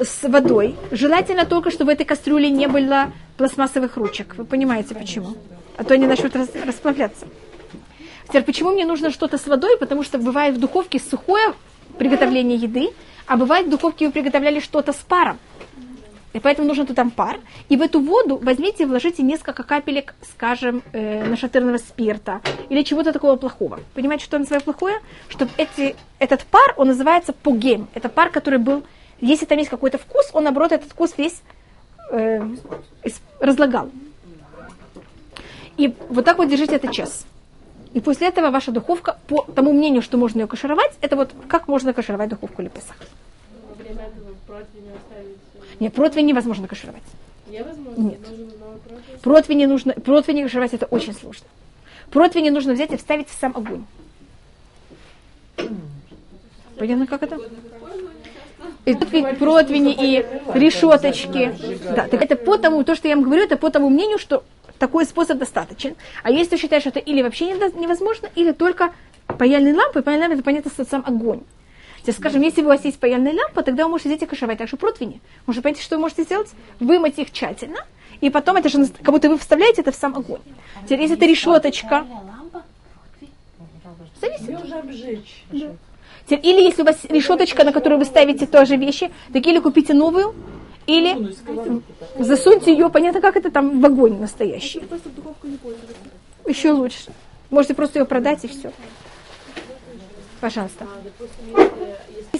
[SPEAKER 1] с водой. Желательно только, чтобы в этой кастрюле не было пластмассовых ручек. Вы понимаете почему? А то они начнут рас- расплавляться. Теперь, почему мне нужно что-то с водой? Потому что бывает в духовке сухое приготовление еды, а бывает в духовке вы приготовляли что-то с паром. И поэтому нужен туда пар. И в эту воду возьмите и вложите несколько капелек, скажем, э, нашатырного спирта или чего-то такого плохого. Понимаете, что называю плохое? Чтобы эти, этот пар, он называется пугем. Это пар, который был, если там есть какой-то вкус, он, наоборот, этот вкус весь э, разлагал. И вот так вот держите это час. И после этого ваша духовка, по тому мнению, что можно ее кашировать, это вот как можно кашировать духовку или.
[SPEAKER 7] Во время этого
[SPEAKER 1] Нет, противень невозможно кашировать.
[SPEAKER 7] Невозможно.
[SPEAKER 1] Нет.
[SPEAKER 7] Противень.
[SPEAKER 1] Противень нужно, противень кашировать это очень сложно. Противень нужно взять и вставить в сам огонь. Понятно, как это? И противни и решеточки. Да, так это по тому, то, что я вам говорю, это по тому мнению, что такой способ достаточен. А если ты считаешь, что это или вообще невозможно, или только паяльной лампой, паяльная лампа, это понятно, сам огонь. Теперь, скажем, если у вас есть паяльная лампа, тогда вы можете взять и кашировать также противни. Может, понимаете, что вы можете сделать? Вымыть их тщательно, и потом это же как будто вы вставляете это в сам огонь. Теперь, если это решеточка, зависит. Да. Те- Или если у вас решеточка, на которую вы ставите тоже вещи, так или купите новую, или засуньте ее, понятно, как это там в огонь настоящий. Еще лучше. Можете просто ее продать и все. Пожалуйста.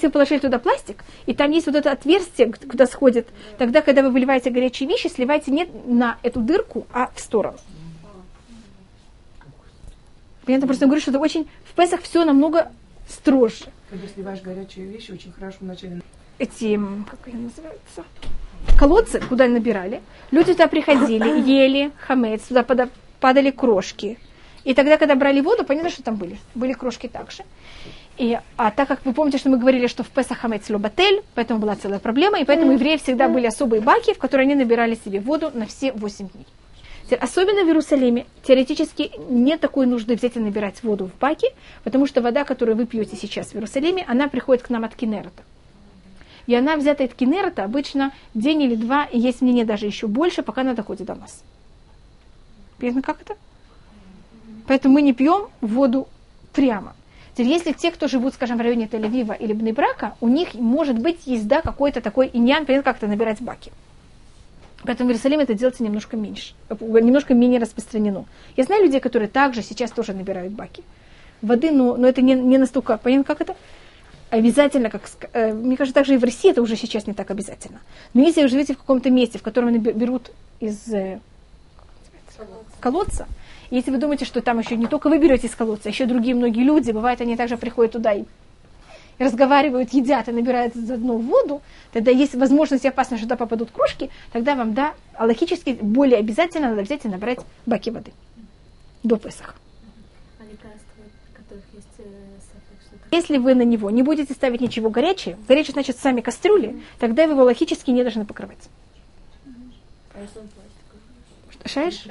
[SPEAKER 7] Если,
[SPEAKER 1] вы положили туда пластик, и там есть вот это отверстие, куда сходит, тогда, когда вы выливаете горячие вещи, сливайте не на эту дырку, а в сторону. Понятно, просто говорю, что это очень... В Песах все намного строже.
[SPEAKER 2] Когда сливаешь горячие вещи, очень хорошо вначале
[SPEAKER 1] Эти, как они называются, колодцы, куда набирали. Люди туда приходили, (coughs) ели хамец, туда падали крошки. И тогда, когда брали воду, понятно, что там были. Были крошки также. И, а так как вы помните, что мы говорили, что в Песах хамец лобатель, поэтому была целая проблема, и поэтому у евреев всегда были особые баки, в которые они набирали себе воду на все 8 дней. Особенно в Иерусалиме теоретически нет такой нужды взять и набирать воду в баки, потому что вода, которую вы пьете сейчас в Иерусалиме, она приходит к нам от Кинерета. И она взята от Кинерета обычно день или два, и есть мнение даже еще больше, пока она доходит до нас. Понятно, как это? Поэтому мы не пьем воду прямо. Теперь, если те, кто живут, скажем, в районе Тель-Авива или Бнебрака, у них, может быть, есть, да, какой-то такой иньян, понятно, как это набирать баки. Поэтому в Иерусалиме это делается немножко меньше, э, немножко менее распространено. Я знаю людей, которые также сейчас тоже набирают баки воды, но, но это не, не настолько, понятно, как это? Обязательно, как, э, мне кажется, также и в России это уже сейчас не так обязательно. Но если вы живете в каком-то месте, в котором берут из э, называется, колодца, и если вы думаете, что там еще не только вы берете из колодца, а еще другие многие люди, бывает, они также приходят туда и разговаривают, едят и набирают заодно воду, тогда есть возможность и опасность, что туда попадут крошки, тогда вам, да, а логически более обязательно надо взять и набрать баки воды до Песах.
[SPEAKER 7] а лекарства, в которых есть э.
[SPEAKER 1] Если вы на него не будете ставить ничего горячее, горячее значит сами кастрюли, тогда вы его логически не должны покрывать.
[SPEAKER 7] А если он
[SPEAKER 1] Шаешь?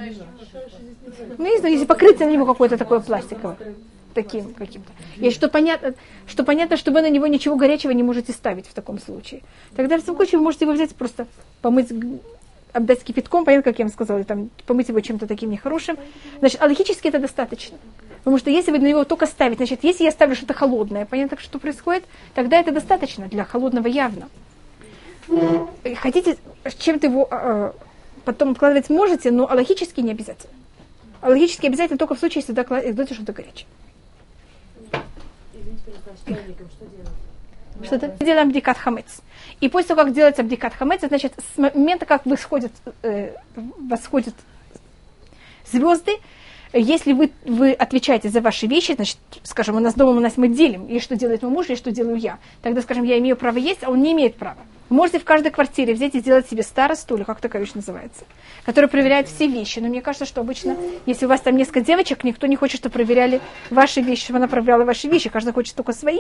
[SPEAKER 1] Ну, не знаю, если покрытие на него какое-то такое пластиковое. Таким каким-то. И что понятно, что понятно, что вы на него ничего горячего не можете ставить в таком случае. Тогда в таком случае вы можете его взять просто помыть, обдать кипятком, понятно, как я вам сказала, там, помыть его чем-то таким нехорошим. Значит, а логически это достаточно. Потому что если вы на него только ставите, значит, если я ставлю что-то холодное, понятно, что происходит, тогда это достаточно для холодного явно. Хотите чем-то его э, потом обкладывать можете, но логически не обязательно. Логически обязательно только в случае, если кладете что-то горячее. Что-то делаем абдикат хамец. И после того, как делается абдикат хамец, значит, с момента, как восходят, э, восходят звезды, если вы, вы отвечаете за ваши вещи, значит, скажем, у нас дома у нас мы делим, и что делает мой муж, и что делаю я, тогда, скажем, я имею право есть, а он не имеет права. Вы можете в каждой квартире взять и сделать себе старосту, или как такая вещь называется, который проверяет все вещи. Но мне кажется, что обычно, если у вас там несколько девочек, никто не хочет, чтобы проверяли ваши вещи, чтобы она проверяла ваши вещи, каждый хочет только свои.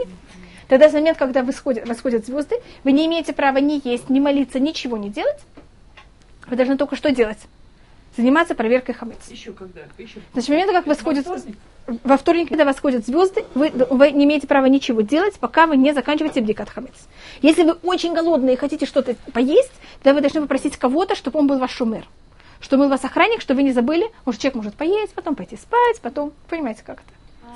[SPEAKER 1] Тогда в момент, когда восходят, восходят звезды, вы не имеете права ни есть, ни молиться, ничего не делать. Вы должны только что делать? Заниматься проверкой хамец.
[SPEAKER 6] Еще когда? Еще
[SPEAKER 1] Значит, в момент, как восходят,
[SPEAKER 6] Во вторник?
[SPEAKER 1] во вторник, когда восходят звезды, вы, вы не имеете права ничего делать, пока вы не заканчиваете бдикат хамец. Если вы очень голодные и хотите что-то поесть, тогда вы должны попросить кого-то, чтобы он был ваш шумер. Чтобы он был вас охранник, чтобы вы не забыли. Может, человек может поесть, потом пойти спать, потом... Понимаете, как это?
[SPEAKER 5] А,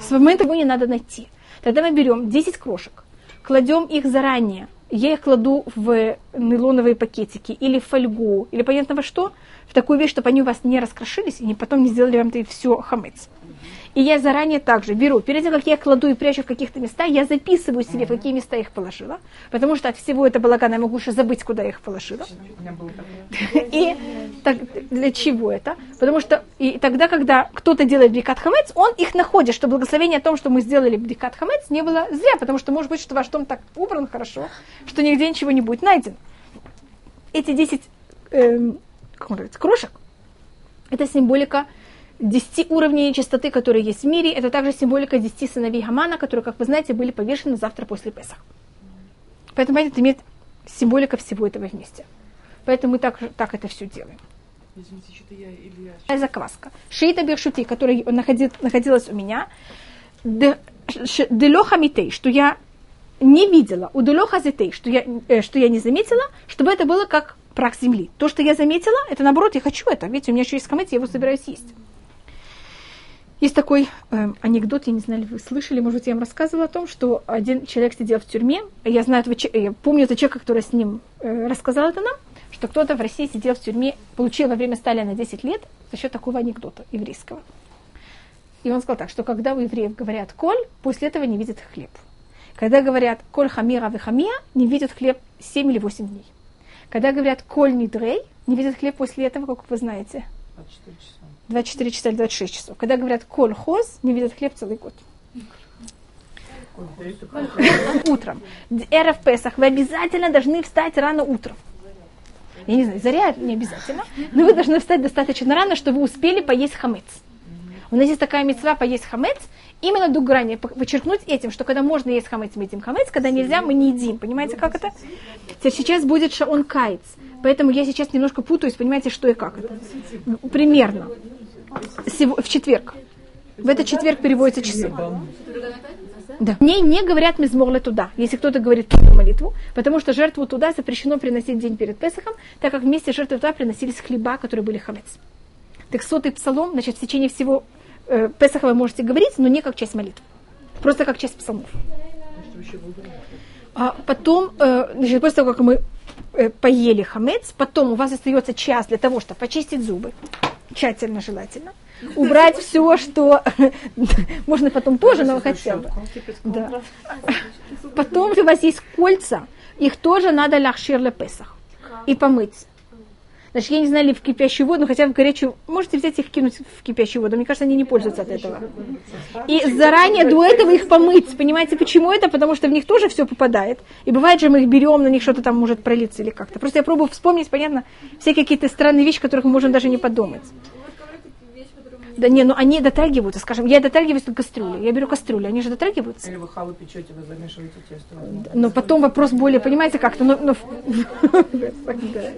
[SPEAKER 5] с
[SPEAKER 1] С момента его не надо найти. Тогда мы берем 10 крошек, кладем их заранее. Я их кладу в нейлоновые пакетики или в фольгу, или понятно во что, в такую вещь, чтобы они у вас не раскрошились и потом не сделали вам это все хамец. И я заранее также беру, перед тем, как я их кладу и прячу в каких-то местах, я записываю себе, в какие места я их положила, потому что от всего этого балагана я могу уже забыть, куда я их положила. (laughs) И так, для чего это? Потому что и тогда, когда кто-то делает бдикат хамец, он их находит, что благословение о том, что мы сделали бдикат хамец, не было зря, потому что может быть, что ваш дом так убран хорошо, что нигде ничего не будет найдено. Эти 10 эм, крошек, это символика 10 уровней чистоты, которые есть в мире. Это также символика 10 сыновей Хамана, которые, как вы знаете, были повешены завтра после Песах. Поэтому это имеет символика всего этого вместе. Поэтому мы так, так это все делаем.
[SPEAKER 6] Извините, что-то я или я...
[SPEAKER 1] Закваска. Шиита бершути, которая находи- находилась у меня, делеха митей, что я не видела, у делеха зетей, что я, э, что я не заметила, чтобы это было как прах земли. То, что я заметила, это наоборот, я хочу это. Видите, у меня еще есть хамец, я его собираюсь есть. Есть такой э, анекдот, я не знаю, вы слышали, может быть, я вам рассказывала о том, что один человек сидел в тюрьме. Я знаю этого, я помню этого человека, который с ним э, рассказал это нам, что кто-то в России сидел в тюрьме, получил во время Сталина 10 лет за счет такого анекдота еврейского. И он сказал так, что когда у евреев говорят «коль», после этого не видят хлеб. Когда говорят «коль хамира вы хамия», не видят хлеб 7 или 8 дней. Когда говорят «коль нидрей», не видят хлеб после этого, как вы знаете,
[SPEAKER 2] 24 часа.
[SPEAKER 1] 24 часа или 26 часов. Когда говорят «коль хоз», не видят хлеб целый год. Утром. Эра в Песах. Вы обязательно должны встать рано утром. Я не знаю, заря не обязательно, но вы должны встать достаточно рано, чтобы вы успели поесть хамец. У нас есть такая мецва поесть хамец, именно до грани, подчеркнуть этим, что когда можно есть хамец, мы едим хамец, когда нельзя, мы не едим. Понимаете, как это? Сейчас будет шаон кайц, поэтому я сейчас немножко путаюсь, понимаете, что и как это. Примерно. В четверг. В этот четверг переводятся часы. Да. Мне не говорят мизморле туда, если кто-то говорит молитву, потому что жертву туда запрещено приносить день перед Песохом, так как вместе с жертвой туда приносились хлеба, которые были хамец. Так сотый псалом, значит, в течение всего э, Песаха вы можете говорить, но не как часть молитвы. Просто как часть псалмов. А потом, э, значит, после того, как мы э, поели хамец, потом у вас остается час для того, чтобы почистить зубы, тщательно желательно, убрать все, что (laughs) можно потом тоже, но хотя бы. Да. Потом у вас есть кольца, их тоже надо лахшир ле Песах и помыть. Значит, я не знаю, ли в кипящую воду, хотя в горячую, можете взять их кинуть в кипящую воду. Мне кажется, они не пользуются от этого. И заранее до этого их помыть. Понимаете, почему это? Потому что в них тоже все попадает. И бывает же, мы их берем, на них что-то там может пролиться или как-то. Просто я пробую вспомнить, понятно, все какие-то странные вещи, которых мы можем даже не подумать. Да не, ну они дотрагиваются, скажем, я дотрагиваюсь к кастрюле, я беру кастрюлю, они же дотрагиваются.
[SPEAKER 2] Или вы халу печете, вы замешиваете тесто.
[SPEAKER 1] Но потом вопрос более, понимаете, как-то, но, но, да.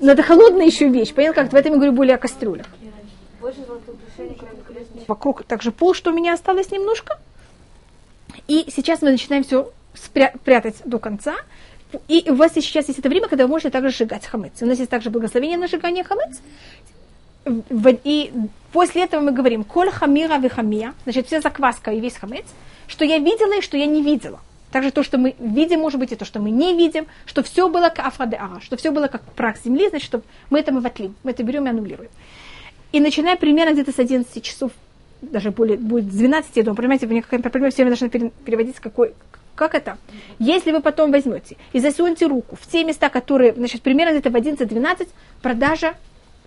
[SPEAKER 1] но это холодная еще вещь, понятно, как в этом я говорю более о кастрюлях. Вокруг также пол, что у меня осталось немножко. И сейчас мы начинаем все прятать до конца. И у вас сейчас есть это время, когда вы можете также сжигать хамец. У нас есть также благословение на сжигание хамец. И после этого мы говорим, коль хамира вихамия, значит, вся закваска и весь хамец, что я видела и что я не видела. Также то, что мы видим, может быть, и то, что мы не видим, что все было как афрадеара, что все было как прах земли, значит, что мы это мы ватлим, мы это берем и аннулируем. И начиная примерно где-то с 11 часов, даже более, будет с 12, я думаю, понимаете, вы никакая проблема все время должны пере- переводить, какой, как это? Если вы потом возьмете и засунете руку в те места, которые, значит, примерно где-то в 11-12 продажа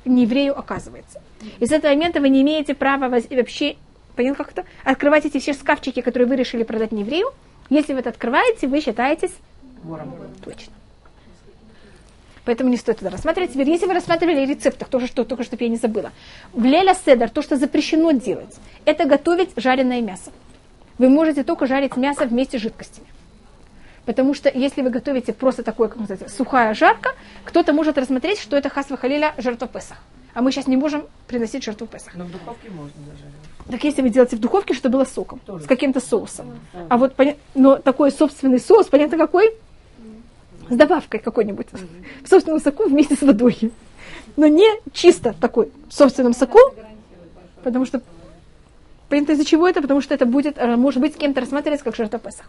[SPEAKER 1] не еврею оказывается. И с этого момента вы не имеете права вообще, понял как это, открывать эти все шкафчики, которые вы решили продать не еврею. Если вы это открываете, вы считаетесь
[SPEAKER 2] Вором.
[SPEAKER 1] точно. Поэтому не стоит это рассматривать. Теперь, если вы рассматривали рецепты, тоже что, только чтобы я не забыла. В леля седер, то, что запрещено делать, это готовить жареное мясо. Вы можете только жарить мясо вместе с жидкостями. Потому что если вы готовите просто такое, как называется, сухая жарка, кто-то может рассмотреть, что это хасва халиля жертва Песах. А мы сейчас не можем приносить жертву Песах.
[SPEAKER 2] Но в духовке можно зажаривать.
[SPEAKER 1] Так если вы делаете в духовке, чтобы было соком,
[SPEAKER 2] Тоже.
[SPEAKER 1] с каким-то соусом. А вот, поня- но такой собственный соус, понятно какой? С добавкой какой-нибудь. В собственном соку вместе с водой. Но не чисто такой в собственном соку, потому что понятно из-за чего это, потому что это будет, э, может быть, с кем-то рассматриваться как жертва Песах.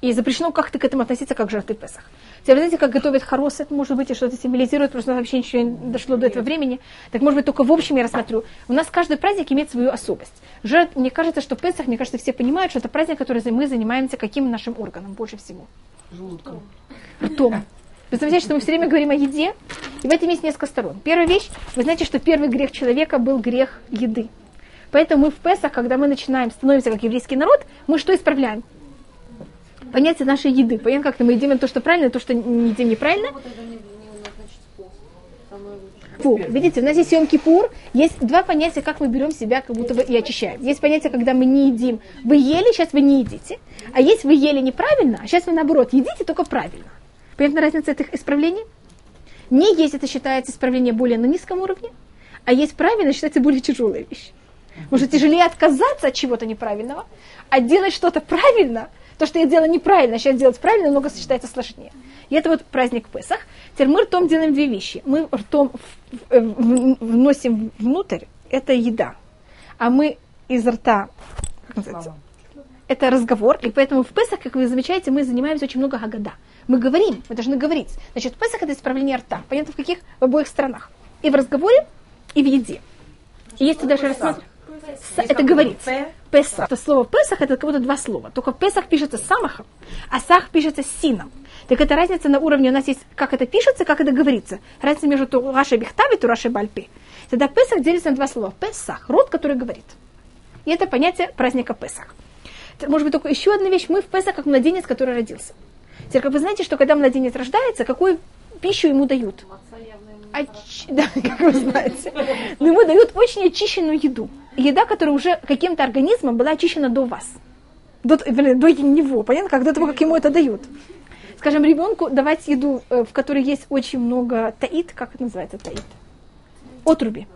[SPEAKER 1] И запрещено как-то к этому относиться, как к жертве Песах. Теперь, знаете, как готовят хорос, это может быть и что-то символизирует, просто вообще ничего не дошло до этого времени. Так может быть только в общем я рассмотрю. У нас каждый праздник имеет свою особость. Жертв, мне кажется, что Песах, мне кажется, все понимают, что это праздник, который мы занимаемся каким нашим органом больше всего.
[SPEAKER 2] Желудком.
[SPEAKER 1] Ртом. Представляете, что мы все время говорим о еде, и в этом есть несколько сторон. Первая вещь, вы знаете, что первый грех человека был грех еды. Поэтому мы в Песах, когда мы начинаем становиться как еврейский народ, мы что исправляем? Понятие нашей еды. Понятно, как мы едим то, что правильно, то, что не едим неправильно. Фу, видите, у нас есть Йом Кипур, есть два понятия, как мы берем себя, как будто бы и очищаем. Есть понятие, когда мы не едим. Вы ели, сейчас вы не едите. А есть вы ели неправильно, а сейчас вы наоборот едите только правильно. Понятна разница этих исправлений? Не есть это считается исправление более на низком уровне, а есть правильно считается более тяжелая вещь. Может тяжелее отказаться от чего-то неправильного, а делать что-то правильно, то, что я делала неправильно, сейчас делать правильно, намного считается сложнее. И это вот праздник Песах. Теперь мы ртом делаем две вещи. Мы ртом в- вносим внутрь, это еда. а мы из рта, как называется, это разговор, и поэтому в Песах, как вы замечаете, мы занимаемся очень много агада. Мы говорим, мы должны говорить. Значит, Песах это исправление рта. Понятно, в каких? В обоих странах. И в разговоре, и в еде. И если даже рассматривать... Это говорить. Песах. Это слово Песах, это как будто два слова. Только Песах пишется самахом, а Сах пишется сином. Так это разница на уровне, у нас есть, как это пишется, как это говорится. Разница между Турашей Бехтави и Турашей Бальпи. Тогда Песах делится на два слова. Песах, род, который говорит. И это понятие праздника Песах. Может быть, только еще одна вещь. Мы в Песах как младенец, который родился. Теперь, как вы знаете, что когда младенец рождается, какую пищу ему дают? Оч... (laughs) Да, как вы знаете. Но ему дают очень очищенную еду. Еда, которая уже каким-то организмом была очищена до вас. До, вернее, до него. Понятно? Как до того, как ему это дают. Скажем, ребенку давать еду, э, в которой есть очень много таит, как это называется таит? Отруби.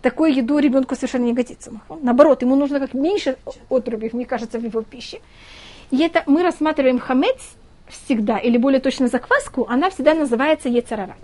[SPEAKER 1] Такую еду ребенку совершенно не годится. Наоборот, ему нужно как меньше отруби, мне кажется, в его пище. И это мы рассматриваем хамец всегда, или более точно закваску, она всегда называется ецарара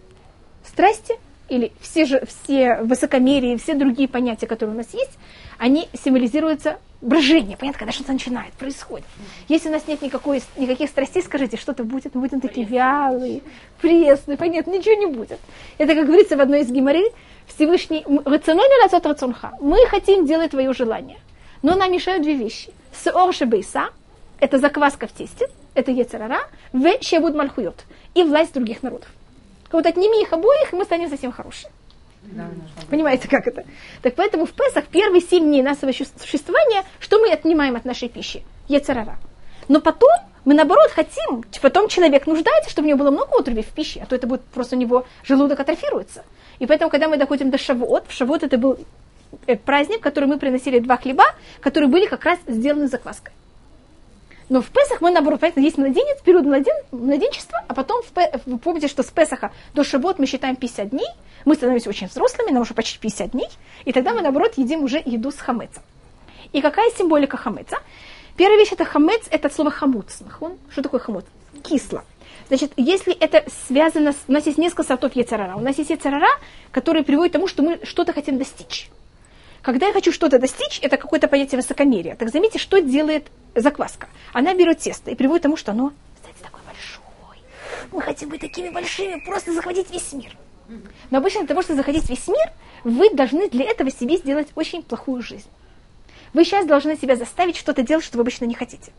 [SPEAKER 1] страсти или все, же, все высокомерие, все другие понятия, которые у нас есть, они символизируются брожение. Понятно, когда что-то начинает, происходит. Если у нас нет никакой, никаких страстей, скажите, что-то будет, мы будем такие вялые, пресные, понятно, ничего не будет. Это, как говорится в одной из геморрей, Всевышний, мы хотим делать твое желание, но нам мешают две вещи. Сеор бейса, это закваска в тесте, это ецарара, в шебуд мальхует, и власть других народов. Вот отними их обоих, и мы станем совсем хорошие. Да, Понимаете, как это? Так поэтому в Песах первые семь дней нашего существования, что мы отнимаем от нашей пищи? Ецарара. Но потом мы наоборот хотим, потом человек нуждается, чтобы у него было много отрубей в пище, а то это будет просто у него желудок атрофируется. И поэтому, когда мы доходим до Шавуот, в Шавуот это был э, праздник, который мы приносили два хлеба, которые были как раз сделаны закваской. Но в Песах мы, наоборот, поэтому есть младенец, период младен, младенчества, а потом, в, вы помните, что с Песаха до Шабот мы считаем 50 дней, мы становимся очень взрослыми, нам уже почти 50 дней, и тогда мы, наоборот, едим уже еду с хамецом. И какая символика хамеца? Первая вещь это хамец, это слово хамуц. Что такое хамуц? Кисло. Значит, если это связано с... У нас есть несколько сортов яцерара. У нас есть яцерара, который приводит к тому, что мы что-то хотим достичь. Когда я хочу что-то достичь, это какое-то понятие высокомерия. Так заметьте, что делает закваска. Она берет тесто и приводит к тому, что оно, кстати, такое большое. Мы хотим быть такими большими, просто захватить весь мир. Но обычно для того, чтобы захватить весь мир, вы должны для этого себе сделать очень плохую жизнь. Вы сейчас должны себя заставить что-то делать, что вы обычно не хотите.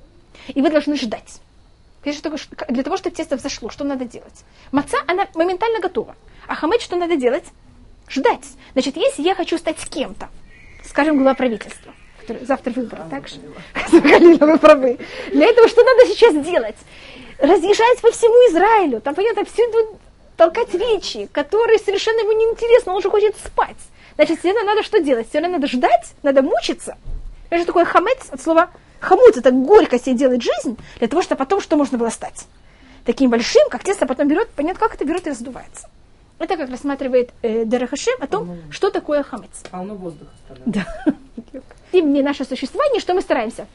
[SPEAKER 1] И вы должны ждать. Для того, чтобы тесто взошло, что надо делать? Маца, она моментально готова. А хамед, что надо делать? Ждать. Значит, если я хочу стать с кем-то, скажем, глава правительства, который завтра выборы, так же? (laughs) Галина, вы правы. Для этого что надо сейчас делать? Разъезжать по всему Израилю, там, понятно, всюду толкать речи, которые совершенно ему неинтересны, он уже хочет спать. Значит, все надо что делать? Все надо ждать, надо мучиться. Это же такое хамец от слова хамут, это горько себе делать жизнь, для того, чтобы потом что можно было стать? Таким большим, как тесто потом берет, понятно, как это берет и раздувается. Это как рассматривает э, Дерахашем о том, ну, что такое хамец.
[SPEAKER 2] А оно воздух
[SPEAKER 1] Да. И мне наше существование, что мы стараемся?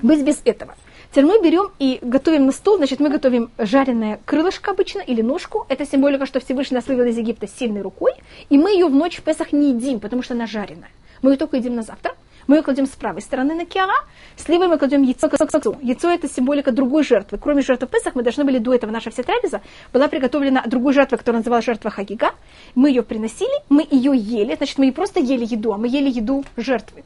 [SPEAKER 1] Быть без этого. Теперь мы берем и готовим на стол, значит, мы готовим жареное крылышко обычно или ножку. Это символика, что Всевышний нас вывел из Египта сильной рукой. И мы ее в ночь в Песах не едим, потому что она жареная. Мы ее только едим на завтра. Мы ее кладем с правой стороны на киара, с левой мы кладем яйцо к яйцу. Яйцо это символика другой жертвы. Кроме жертвы Песах, мы должны были до этого, наша вся трапеза была приготовлена другой жертвой, которая называлась жертва Хагига. Мы ее приносили, мы ее ели, значит, мы не просто ели еду, а мы ели еду жертвы.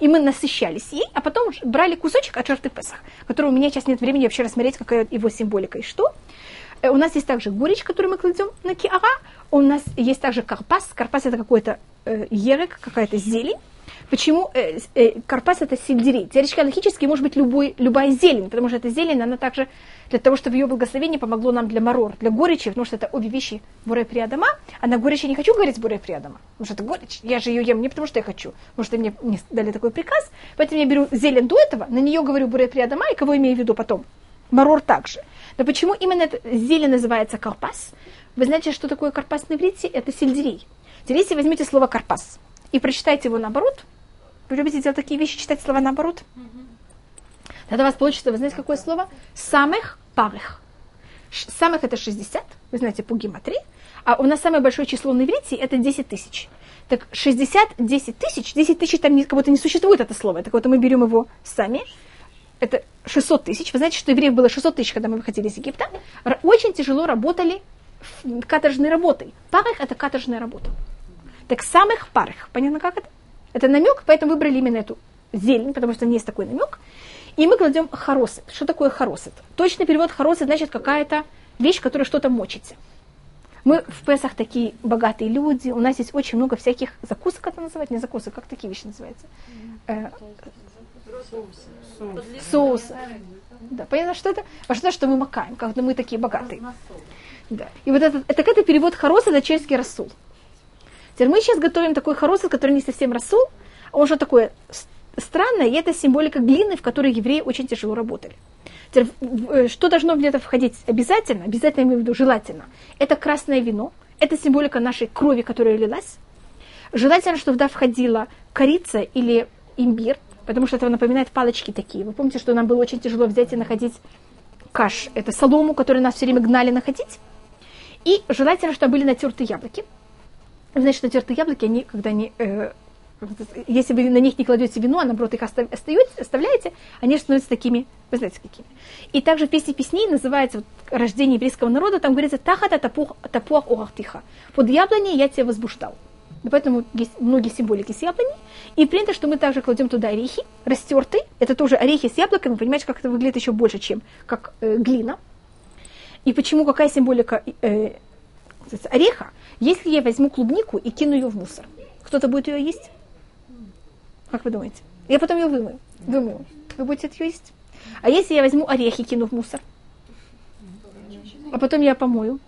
[SPEAKER 1] И мы насыщались ей, а потом брали кусочек от жертвы Песах, который у меня сейчас нет времени вообще рассмотреть, какая его символика и что. Э, у нас есть также горечь, которую мы кладем на киара. У нас есть также карпас. Карпас это какой-то э, ерек, какая-то зелень. Почему э, э, карпас это сельдерей? Теоретически, логически может быть любой, любая зелень, потому что эта зелень, она также для того, чтобы ее благословение помогло нам для марор, для горечи, потому что это обе вещи буре приадама, а на горечи не хочу говорить буре приадама, потому что это горечь. Я же ее ем не потому, что я хочу, потому что мне, мне дали такой приказ, поэтому я беру зелень до этого, на нее говорю буре приадама, и кого имею в виду потом? Марор также. Но почему именно эта зелень называется карпас? Вы знаете, что такое карпас на иврите? Это сельдерей. Теперь если возьмете слово карпас и прочитайте его наоборот, вы любите делать такие вещи, читать слова наоборот? Тогда у вас получится, вы знаете, какое слово? Самых парых. Самых это 60, вы знаете, по гематрии. А у нас самое большое число на иврите это 10 тысяч. Так 60, 10 тысяч, 10 тысяч там не- как будто не существует это слово. Так вот мы берем его сами. Это 600 тысяч. Вы знаете, что евреев было 600 тысяч, когда мы выходили из Египта. Очень тяжело работали каторжной работой. Парах это каторжная работа. Так самых парах. Понятно, как это? Это намек, поэтому выбрали именно эту зелень, потому что есть такой намек. И мы кладем хоросет. Что такое хоросет? Точный перевод хоросет значит какая-то вещь, которая что-то мочится. Мы в Песах такие богатые люди, у нас есть очень много всяких закусок, это называть, не закусок, как такие вещи называются? Э, соусы. Да, понятно, что это? А что, что мы макаем, когда мы такие богатые. Да. И вот этот, это, это перевод хороса, это чешский рассул. Теперь мы сейчас готовим такой хоросет, который не совсем рассул, а он что такое странное, и это символика глины, в которой евреи очень тяжело работали. Теперь, э, что должно в это входить обязательно, обязательно имею в виду желательно, это красное вино, это символика нашей крови, которая лилась. Желательно, чтобы туда входила корица или имбирь, потому что это напоминает палочки такие. Вы помните, что нам было очень тяжело взять и находить каш, это солому, которую нас все время гнали находить. И желательно, чтобы были натерты яблоки. Что натертые яблоки, они, когда они, э, если вы на них не кладете вино, а наоборот их остаете- оставляете, они становятся такими, вы знаете, какими. И также в песне песней называется вот, рождение еврейского народа, там говорится «тахата тапух, тапуах орахтиха». Под яблоней я тебя возбуждал. Поэтому есть многие символики с яблоней. И принято, что мы также кладем туда орехи, растертые. Это тоже орехи с яблоками. Понимаете, как это выглядит еще больше, чем как э, глина. И почему, какая символика э, ореха? Если я возьму клубнику и кину ее в мусор, кто-то будет ее есть? Как вы думаете? Я потом ее вымою. Вымою. Вы будете ее есть? А если я возьму орехи, кину в мусор, а потом я помою,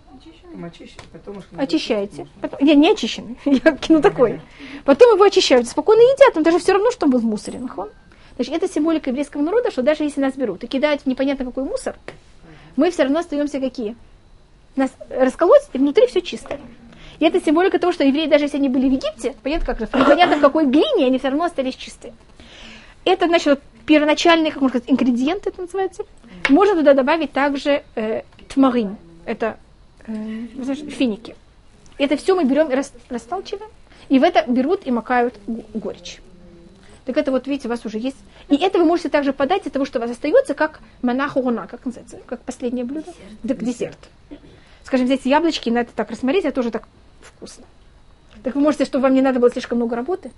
[SPEAKER 1] очищаете. Потом, я не очищенный, (laughs) я кину такой. Потом его очищают, спокойно едят, но даже все равно, что он был в мусоре. нахон? Значит, это символика еврейского народа, что даже если нас берут и кидают в непонятно какой мусор, мы все равно остаемся какие? Нас расколоть, и внутри все чисто. И это символика того, что евреи, даже если они были в Египте, понятно, как же, в какой глине, они все равно остались чистые. Это, значит, вот первоначальный, как можно сказать, ингредиент это называется. Можно туда добавить также э, тмарин. Это э, финики. Это все мы берем и рас- расталчиваем. И в это берут и макают горечь. Так это вот, видите, у вас уже есть. И это вы можете также подать от того, что у вас остается, как манахуна, как называется, как последнее блюдо. Десерт. десерт. Скажем, взять яблочки и на это так рассмотреть, это тоже так вкусно. Так вы можете, чтобы вам не надо было слишком много работы,